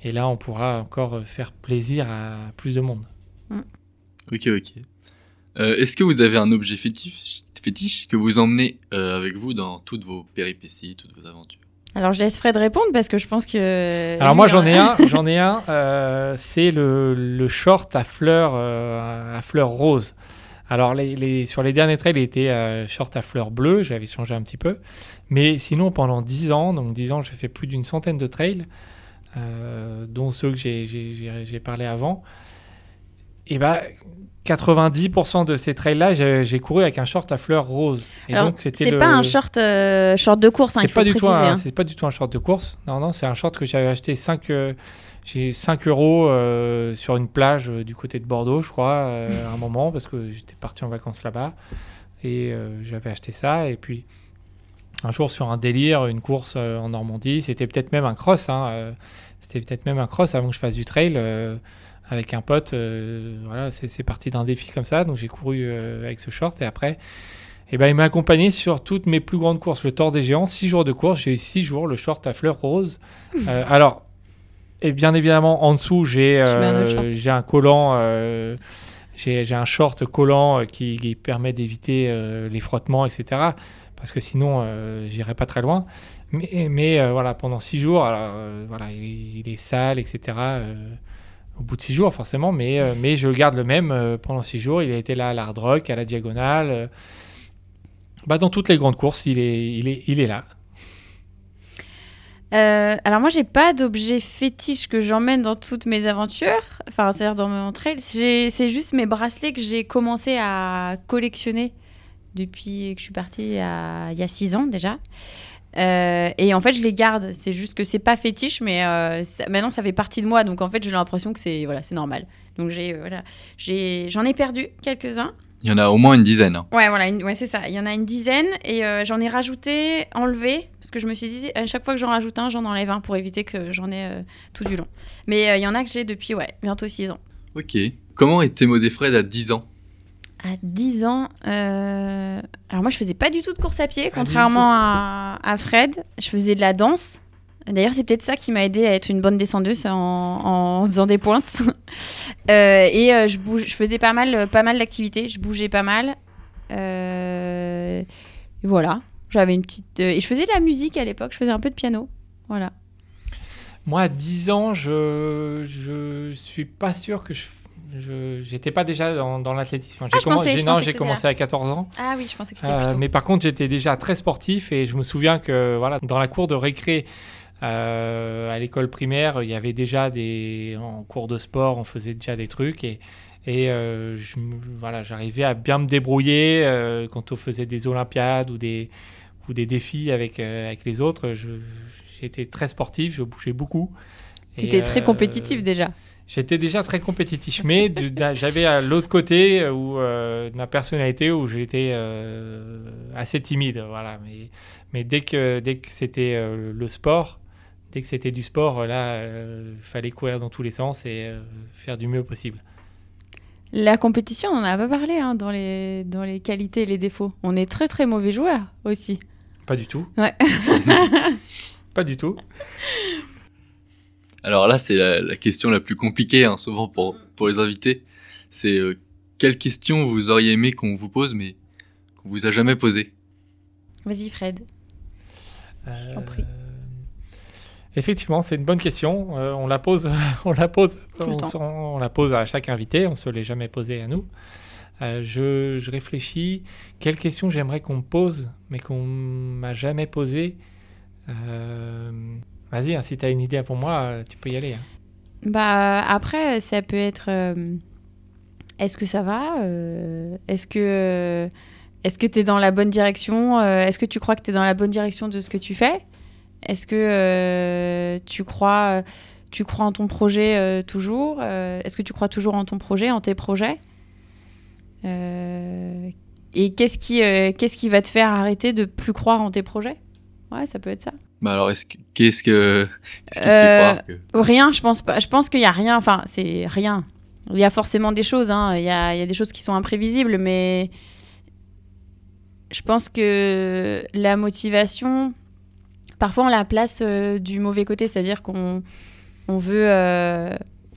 et là on pourra encore faire plaisir à plus de monde. Ok, ok. Euh, Est-ce que vous avez un objet fétiche, fétiche que vous emmenez euh, avec vous dans toutes vos péripéties, toutes vos aventures? Alors je laisse Fred répondre parce que je pense que. Alors moi j'en ai un, j'en ai un, euh, c'est le, le short à fleurs euh, à fleurs roses. Alors les, les- sur les derniers trails, il était euh, short à fleurs bleues, j'avais changé un petit peu. Mais sinon pendant 10 ans, donc 10 ans, j'ai fait plus d'une centaine de trails, euh, dont ceux que j'ai- parlé avant. Et bah 90% de ces trails-là, j'ai couru avec un short à fleurs roses. Et Alors, donc, c'était C'est pas un short, euh, short de course, hein, il c'est faut pas du préciser. tout un, hein. c'est pas du tout un short de course. Non, non, c'est un short que j'avais acheté 5, euh, j'ai 5 euros euh, sur une plage du côté de Bordeaux, je crois, à un moment, parce que j'étais parti en vacances là-bas. Et j'avais acheté ça. Et puis, un jour, sur un délire, une course euh, en Normandie, c'était peut-être même un cross. hein, euh, c'était peut-être même un cross avant que je fasse du trail. euh, avec un pote, voilà, c'est parti d'un défi comme ça. Donc j'ai couru avec ce short et après, eh ben, il m'a accompagné sur toutes mes plus grandes courses. Le Tour des Géants, 6 jours de course. J'ai eu 6 jours le short à fleurs roses. Euh, alors, et bien évidemment, en dessous, j'ai un collant. euh, j'ai j'ai un short collant qui, qui permet d'éviter les frottements, etc. Parce que sinon, euh, j'irai pas très loin. Mais, euh, voilà, pendant 6 jours, euh, voilà, il, est sale, etc. euh, au bout de 6 jours, forcément. Mais, mais je garde le même pendant 6 jours. Il a été là à l'hard rock, à la diagonale. bah, dans toutes les grandes courses, il est, là. Alors moi, j'ai pas d'objet fétiche que j'emmène dans toutes mes aventures, enfin, c'est-à-dire dans mon trail. C'est juste mes bracelets que j'ai commencé à collectionner depuis que je suis partie il y a, il y a six ans déjà. Euh, et en fait, je les garde. C'est juste que c'est pas fétiche, mais euh, ça- maintenant ça fait partie de moi. Donc en fait, j'ai l'impression que c'est voilà, c'est normal. Donc j'ai euh, voilà, j'ai j'en ai perdu quelques-uns. Il y en a au moins une dizaine. hein. Ouais, voilà, une- ouais, c'est ça. Il y en a une dizaine et j'en ai rajouté, enlevé, parce que je me suis dit, à chaque fois que j'en rajoute un, j'en enlève un pour éviter que j'en ai tout du long. Mais il y en a que j'ai depuis, ouais, bientôt 6 ans. Ok. Comment était Modéfred à 10 ans? À 10 ans, euh, alors moi je faisais pas du tout de course à pied, 10 contrairement à, à Fred. Je faisais de la danse. D'ailleurs, c'est peut-être ça qui m'a aidé à être une bonne descendeuse en, en faisant des pointes. Euh, et euh, je, bouge, je faisais pas mal, pas mal d'activités. Je bougeais pas mal. Euh, et voilà. J'avais une petite. et je faisais de la musique à l'époque. Je faisais un peu de piano. Voilà. Moi, à 10 ans, je je suis pas sûr que je- j'étais pas déjà dans, dans l'athlétisme. J'ai Ah, j'ai- non, j'ai commencé à 14 ans. Ah oui, je pensais que c'était Euh, mais par contre, j'étais déjà très sportif et je me souviens que voilà, dans la cour de récré euh, à l'école primaire, il y avait déjà des en cours de sport, on faisait déjà des trucs et et euh, je voilà, j'arrivais à bien me débrouiller euh, quand on faisait des olympiades ou des ou des défis avec avec les autres. J'étais très sportif, je bougeais beaucoup. Et, T'étais très compétitif déjà. J'étais déjà très compétitif, mais j'avais à l'autre côté euh, où, euh, de ma personnalité où j'étais euh, assez timide. Voilà. Mais, mais dès que, dès que c'était euh, le sport, dès que c'était du sport, là, il fallait courir dans tous les sens et euh, faire du mieux possible. La compétition, on en a pas parlé hein, dans, les, dans les qualités et les défauts. On est très très mauvais joueurs aussi. Pas du tout. Ouais. Pas du tout. Alors là, c'est la, la question la plus compliquée, hein, souvent pour, pour les invités. C'est euh, quelle question vous auriez aimé qu'on vous pose, mais qu'on vous a jamais posée Vas-y Fred. Euh, t'en prie. Effectivement, c'est une bonne question. Euh, on la pose, on la pose, Tout le on, temps. s'en- on la pose à chaque invité. On se l'est jamais posée à nous. Euh, je, je réfléchis. Quelle question j'aimerais qu'on me pose, mais qu'on m'a jamais posée. Vas-y, hein, si tu as une idée pour moi, euh, tu peux y aller. hein. Bah après, ça peut être. euh, est-ce que ça va Euh, Est-ce que est-ce que t'es dans la bonne direction Est-ce que tu crois que t'es dans la bonne direction de ce que tu fais? Est-ce que tu crois tu crois en ton projet toujours Est-ce que tu crois toujours en ton projet, en tes projets? Et qu'est-ce qui qu'est-ce qui va te faire arrêter de plus croire en tes projets? Ouais, ça peut être ça. Bah alors, est-ce que- qu'est-ce que qu'est-ce Euh, Rien, je pense pas. Je pense qu'il y a rien. Enfin, c'est rien. Il y a forcément des choses. hein. Il y, a, il y a des choses qui sont imprévisibles, mais je pense que la motivation, parfois on la place euh, du mauvais côté, c'est-à-dire qu'on on veut. euh,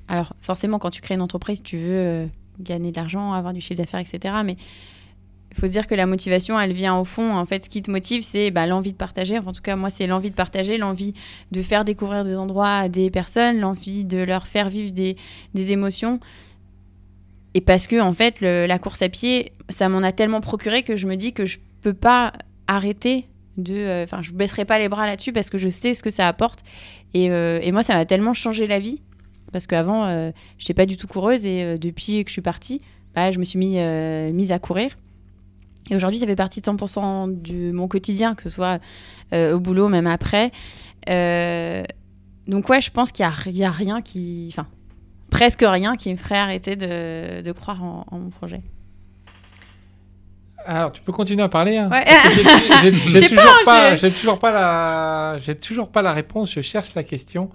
alors forcément, quand tu crées une entreprise, tu veux gagner de l'argent, avoir du chiffre d'affaires, etc. Mais il faut se dire que la motivation, elle vient au fond. En fait, ce qui te motive, c'est bah, l'envie de partager. Enfin, en tout cas, moi, c'est l'envie de partager, l'envie de faire découvrir des endroits à des personnes, l'envie de leur faire vivre des, émotions. Et parce que, en fait, la course à pied, ça m'en a tellement procuré que je me dis que je peux pas arrêter de. euh, Enfin, je baisserai pas les bras là-dessus parce que je sais ce que ça apporte. Et, euh, moi, ça m'a tellement changé la vie. Parce qu'avant, euh, je n'étais pas du tout coureuse et euh, depuis que je suis partie, bah, je me suis mis, euh, mise à courir. Et aujourd'hui, ça fait partie de 100% de mon quotidien, que ce soit euh, au boulot, même après. Euh, donc ouais, je pense qu'il n'y a, a, rien qui... Enfin, presque rien qui me ferait arrêter de, de croire en, en, mon projet. Alors, tu peux continuer à parler hein ouais. J'ai toujours, pas, toujours, pas la... toujours pas la réponse, je cherche la question.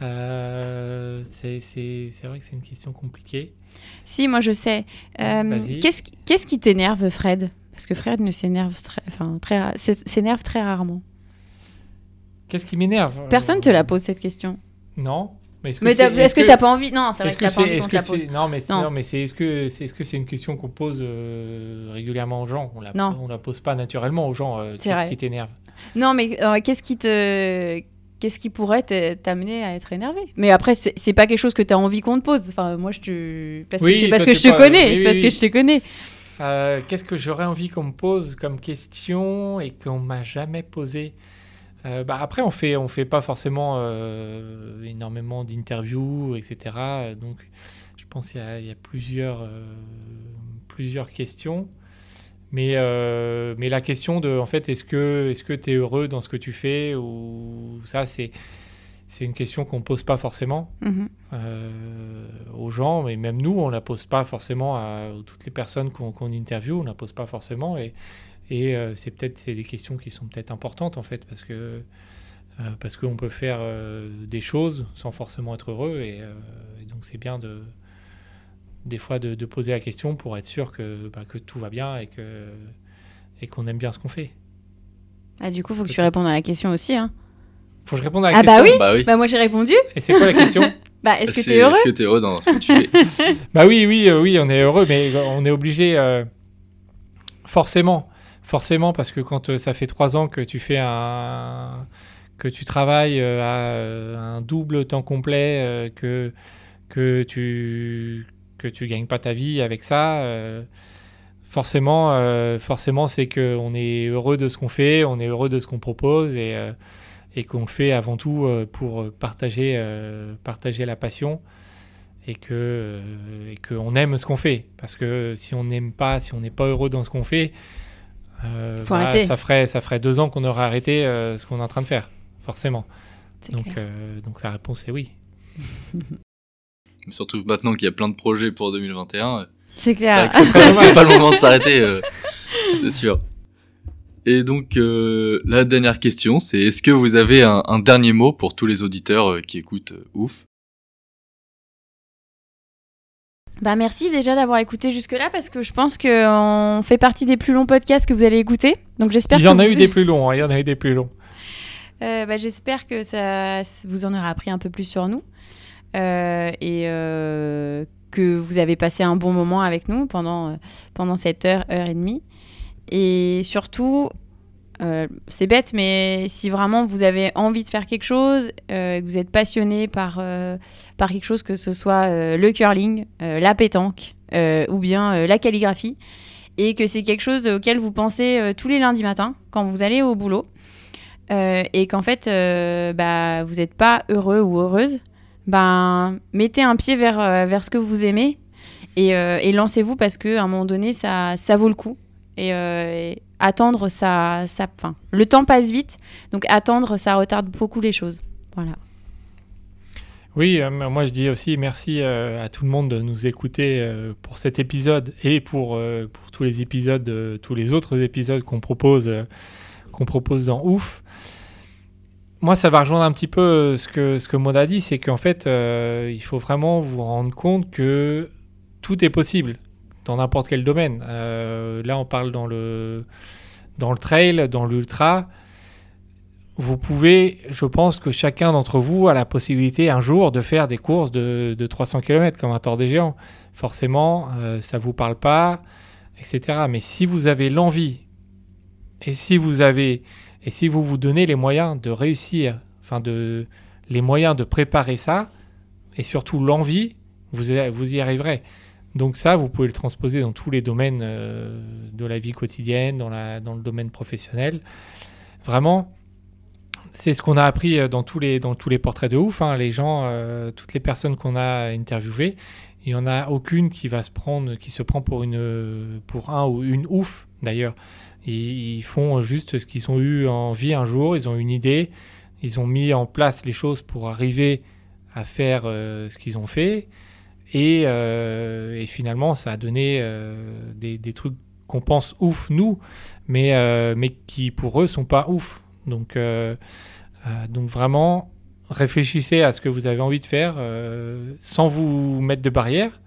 Euh, c'est vrai que c'est une question compliquée. Si, moi je sais. Euh, Qu'est-ce qui, qu qui t'énerve, Fred? Parce que Fred ne s'énerve très, enfin, très, s'énerve très rarement. Qu'est-ce qui m'énerve Personne te la pose cette question. Non. Mais est-ce que tu est, pas envie Non, c'est vrai que, que t'as pas envie qu'on te la pose. Non, mais non. mais c'est est-ce que c'est -ce que c'est une question qu'on pose euh, régulièrement aux gens? On la, non. on la pose pas naturellement aux gens. Euh, qu'est-ce qui t'énerve? Non, mais euh, qu'est-ce qui te qu'est-ce qui pourrait t'amener à être énervé? Mais après, c'est pas quelque chose que tu as envie qu'on te pose. Enfin, moi, je te. Parce oui, que c'est parce que je te connais. Oui, parce que je te connais. Euh, Qu'est-ce que j'aurais envie qu'on me pose comme question et qu'on m'a jamais posé? Euh, bah après, on fait, on fait pas forcément euh, énormément d'interviews, etc. Donc, je pense qu'il y, a plusieurs, plusieurs questions. Mais, mais la question de, en fait, est-ce que tu es heureux dans ce que tu fais ou ça, c'est c'est une question qu'on pose pas forcément mm -hmm. aux gens, mais même nous, on la pose pas forcément à, toutes les personnes qu'on qu interviewe, on la pose pas forcément et et euh, c'est peut-être des questions qui sont peut-être importantes en fait parce que euh, parce qu'on peut faire euh, des choses sans forcément être heureux et, et donc c'est bien de des fois de, de, poser la question pour être sûr que, bah, que tout va bien et que et qu'on aime bien ce qu'on fait. Ah, du coup, faut que tu répondes à la question aussi. Hein. Faut que je réponde à la ah question. Bah oui. bah oui. Bah moi j'ai répondu. Et c'est quoi la question Bah est-ce que tu es heureux Est-ce que tu es heureux dans ce que tu fais Bah oui, oui, euh, oui, on est heureux, mais on est obligé euh, forcément forcément parce que quand euh, ça fait trois ans que tu fais un que tu travailles euh, à euh, un double temps complet euh, que que tu que tu gagnes pas ta vie avec ça euh, forcément forcément c'est que on est heureux de ce qu'on fait on est heureux de ce qu'on propose et et qu'on fait avant tout pour partager partager la passion et que et qu'on aime ce qu'on fait parce que si on n'aime pas si on n'est pas heureux dans ce qu'on fait euh, bah. Ça ferait, ça ferait deux ans qu'on aurait arrêté euh, ce qu'on est en train de faire, forcément. Donc, euh, donc la réponse est oui. Surtout maintenant qu'il y a plein de projets pour 2021. C'est clair. C'est pas le moment de s'arrêter, c'est sûr. Et donc la dernière question, c'est est-ce que vous avez un, un, dernier mot pour tous les auditeurs qui écoutent Ouf? Bah merci déjà d'avoir écouté jusque-là parce que je pense qu'on fait partie des plus longs podcasts que vous allez écouter. Donc j'espère. Il y en a vous... eu des plus longs. Hein, il y en a eu des plus longs. Euh, bah, j'espère que ça vous en aura appris un peu plus sur nous euh, et euh, que vous avez passé un bon moment avec nous pendant pendant cette heure heure et demie. Et surtout, euh, c'est bête, mais si vraiment vous avez envie de faire quelque chose, euh, que vous êtes passionné par, euh, par quelque chose, que ce soit le curling, la pétanque ou bien la calligraphie, et que c'est quelque chose auquel vous pensez tous les lundis matins quand vous allez au boulot, et qu'en fait bah, vous n'êtes pas heureux ou heureuse, ben, mettez un pied vers, vers ce que vous aimez et, et lancez-vous parce qu'à un moment donné, ça, ça vaut le coup. Et, et attendre, ça, fin, le temps passe vite, donc attendre, ça retarde beaucoup les choses. Voilà. Oui, euh, moi je dis aussi merci euh, à tout le monde de nous écouter euh, pour cet épisode et pour, pour tous les épisodes, tous les autres épisodes qu'on propose, qu'on propose dans Ouf. Moi, ça va rejoindre un petit peu ce que, ce que Maud a dit, c'est qu'en fait, il faut vraiment vous rendre compte que tout est possible dans n'importe quel domaine. Euh, là, on parle dans le, dans le trail, dans l'ultra. Vous pouvez, je pense que chacun d'entre vous a la possibilité un jour de faire des courses de, de 300 km comme un Tour des Géants. Forcément, euh, ça ne vous parle pas, etc. Mais si vous avez l'envie et si vous avez et si vous vous donnez les moyens de réussir, enfin de les moyens de préparer ça et surtout l'envie, vous, vous y arriverez. Donc ça, vous pouvez le transposer dans tous les domaines euh, de la vie quotidienne, dans, le domaine professionnel. Vraiment, c'est ce qu'on a appris dans tous les, dans tous les portraits de ouf. Hein. Les gens, euh, toutes les personnes qu'on a interviewées, il y en a aucune qui va se prendre, qui se prend pour un ou une ouf d'ailleurs. Ils, font juste ce qu'ils ont eu en vie un jour, ils ont une idée, ils ont mis en place les choses pour arriver à faire euh, ce qu'ils ont fait. Et, euh, et finalement, ça a donné euh, des, trucs qu'on pense ouf, nous, mais, euh, mais qui pour eux sont pas ouf. Donc, donc vraiment, réfléchissez à ce que vous avez envie de faire sans vous mettre de barrière.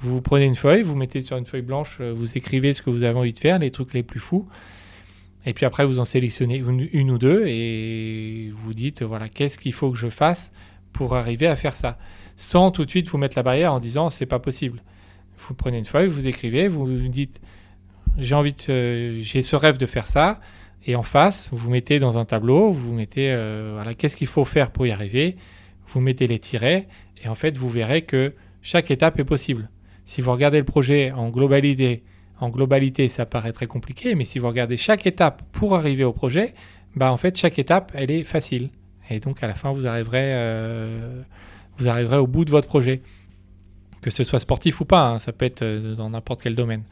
Vous prenez une feuille, vous mettez sur une feuille blanche, vous écrivez ce que vous avez envie de faire, les trucs les plus fous. Et puis après, vous en sélectionnez une, une ou deux et vous dites, voilà, qu'est-ce qu'il faut que je fasse pour arriver à faire ça? Sans tout de suite vous mettre la barrière en disant, c'est pas possible. Vous prenez une feuille, vous écrivez, vous dites, j'ai envie de, euh, j'ai ce rêve de faire ça. Et en face, vous mettez dans un tableau, vous mettez, euh, voilà, qu'est-ce qu'il faut faire pour y arriver. Vous mettez les tirets et en fait, vous verrez que chaque étape est possible. Si vous regardez le projet en globalité, en globalité, ça paraît très compliqué, mais si vous regardez chaque étape pour arriver au projet, bah en fait, chaque étape, elle est facile. Et donc, à la fin, vous arriverez, euh, vous arriverez au bout de votre projet. Que ce soit sportif ou pas, hein, ça peut être euh, dans n'importe quel domaine.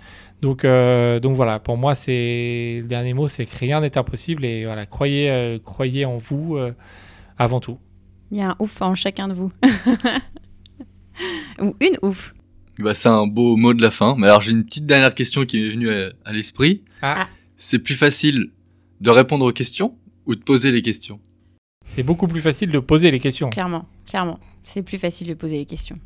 Donc, euh, donc voilà, pour moi, c'est le dernier mot, c'est que rien n'est impossible et voilà, croyez, euh, croyez en vous euh, avant tout. Il y a un ouf en chacun de vous. Ou une ouf. Bah, c'est un beau mot de la fin. Mais alors, j'ai une petite dernière question qui m'est venue à, à l'esprit. Ah, C'est plus facile de répondre aux questions ou de poser les questions? C'est beaucoup plus facile de poser les questions. Clairement, clairement. C'est plus facile de poser les questions.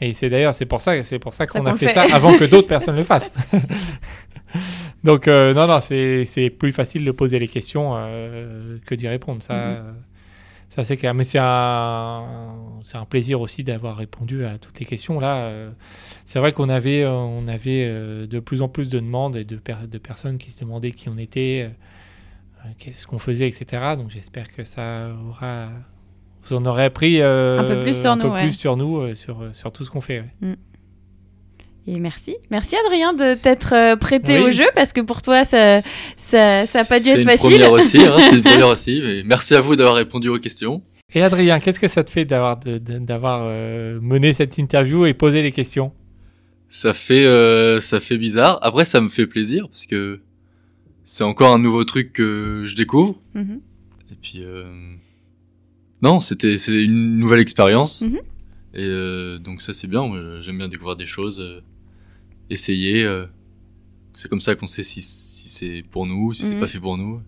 Et c'est d'ailleurs c'est pour ça c'est pour ça qu'on a fait fait. ça avant que d'autres personnes le fassent. Donc euh, non non c'est plus facile de poser les questions euh, que d'y répondre ça Mhm. ça c'est clair mais c'est un c'est un plaisir aussi d'avoir répondu à toutes les questions là euh, c'est vrai qu'on avait euh, on avait euh, de plus en plus de demandes et de per- de personnes qui se demandaient qui on était qu'est-ce qu'on faisait etc donc j'espère que ça aura vous en aurez appris euh, Un peu plus sur un nous, peu ouais. plus sur nous euh, sur sur tout ce qu'on fait ouais. Et merci. Merci Adrien de t'être euh, prêté Oui. au jeu parce que pour toi, ça ça, ça a pas dû C'est être une facile. première aussi, hein, c'est une première aussi. mais merci à vous d'avoir répondu aux questions. Et Adrien, qu'est-ce que ça te fait d'avoir euh, mené cette interview et posé les questions? Ça fait, euh, ça fait bizarre. Après, ça me fait plaisir parce que c'est encore un nouveau truc que je découvre. Mhm. Et puis, euh... non, c'était, c'est une nouvelle expérience. Mhm. Et euh, donc ça, c'est bien. J'aime bien découvrir des choses, euh, essayer. euh. C'est comme ça qu'on sait si, si c'est pour nous, si c'est Mhm. pas fait pour nous.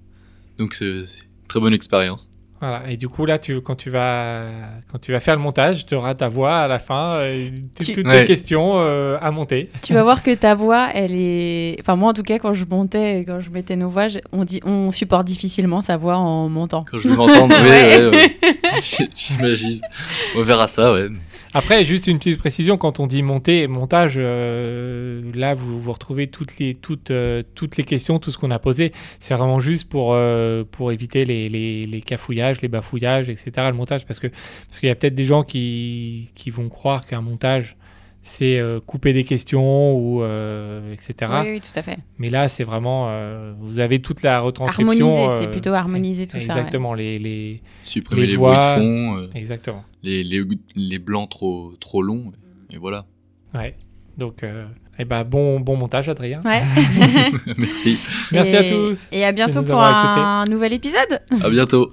Donc c'est c'est une très bonne expérience. Voilà. Et du coup là, tu, quand tu vas quand tu vas faire le montage, tu auras ta voix à la fin, euh, Tu- toutes Ouais. tes questions euh, à monter. Tu vas voir que ta voix, elle est. Enfin, moi en tout cas, quand je montais et quand je mettais nos voix, on, dit, on supporte difficilement sa voix en montant. Quand je vais m'entendre, ouais, Ouais. j'imagine. On verra ça, ouais. Après, juste une petite précision, quand on dit monter, montage, euh, là, vous, vous retrouvez toutes les, toutes, euh, toutes les questions, tout ce qu'on a posé. C'est vraiment juste pour, euh, pour éviter les, les, les cafouillages, les bafouillages, etc. Le montage, parce que parce qu'il y a peut-être des gens qui, qui vont croire qu'un montage, c'est euh, couper des questions ou euh, etc. Oui, oui, tout à fait. Mais là, c'est vraiment, euh, vous avez toute la retranscription. Harmoniser, euh, c'est plutôt harmoniser tout ça. ouais. Exactement, les, les, Supprimer Les les, voix. bruits de fond, euh, exactement. les, les, les blancs trop, trop longs. Et voilà. Ouais. Donc, euh, eh ben, bon, bon montage, Adrien. Ouais. Merci. Merci Et- à tous. Et à bientôt pour un nouvel épisode. À bientôt.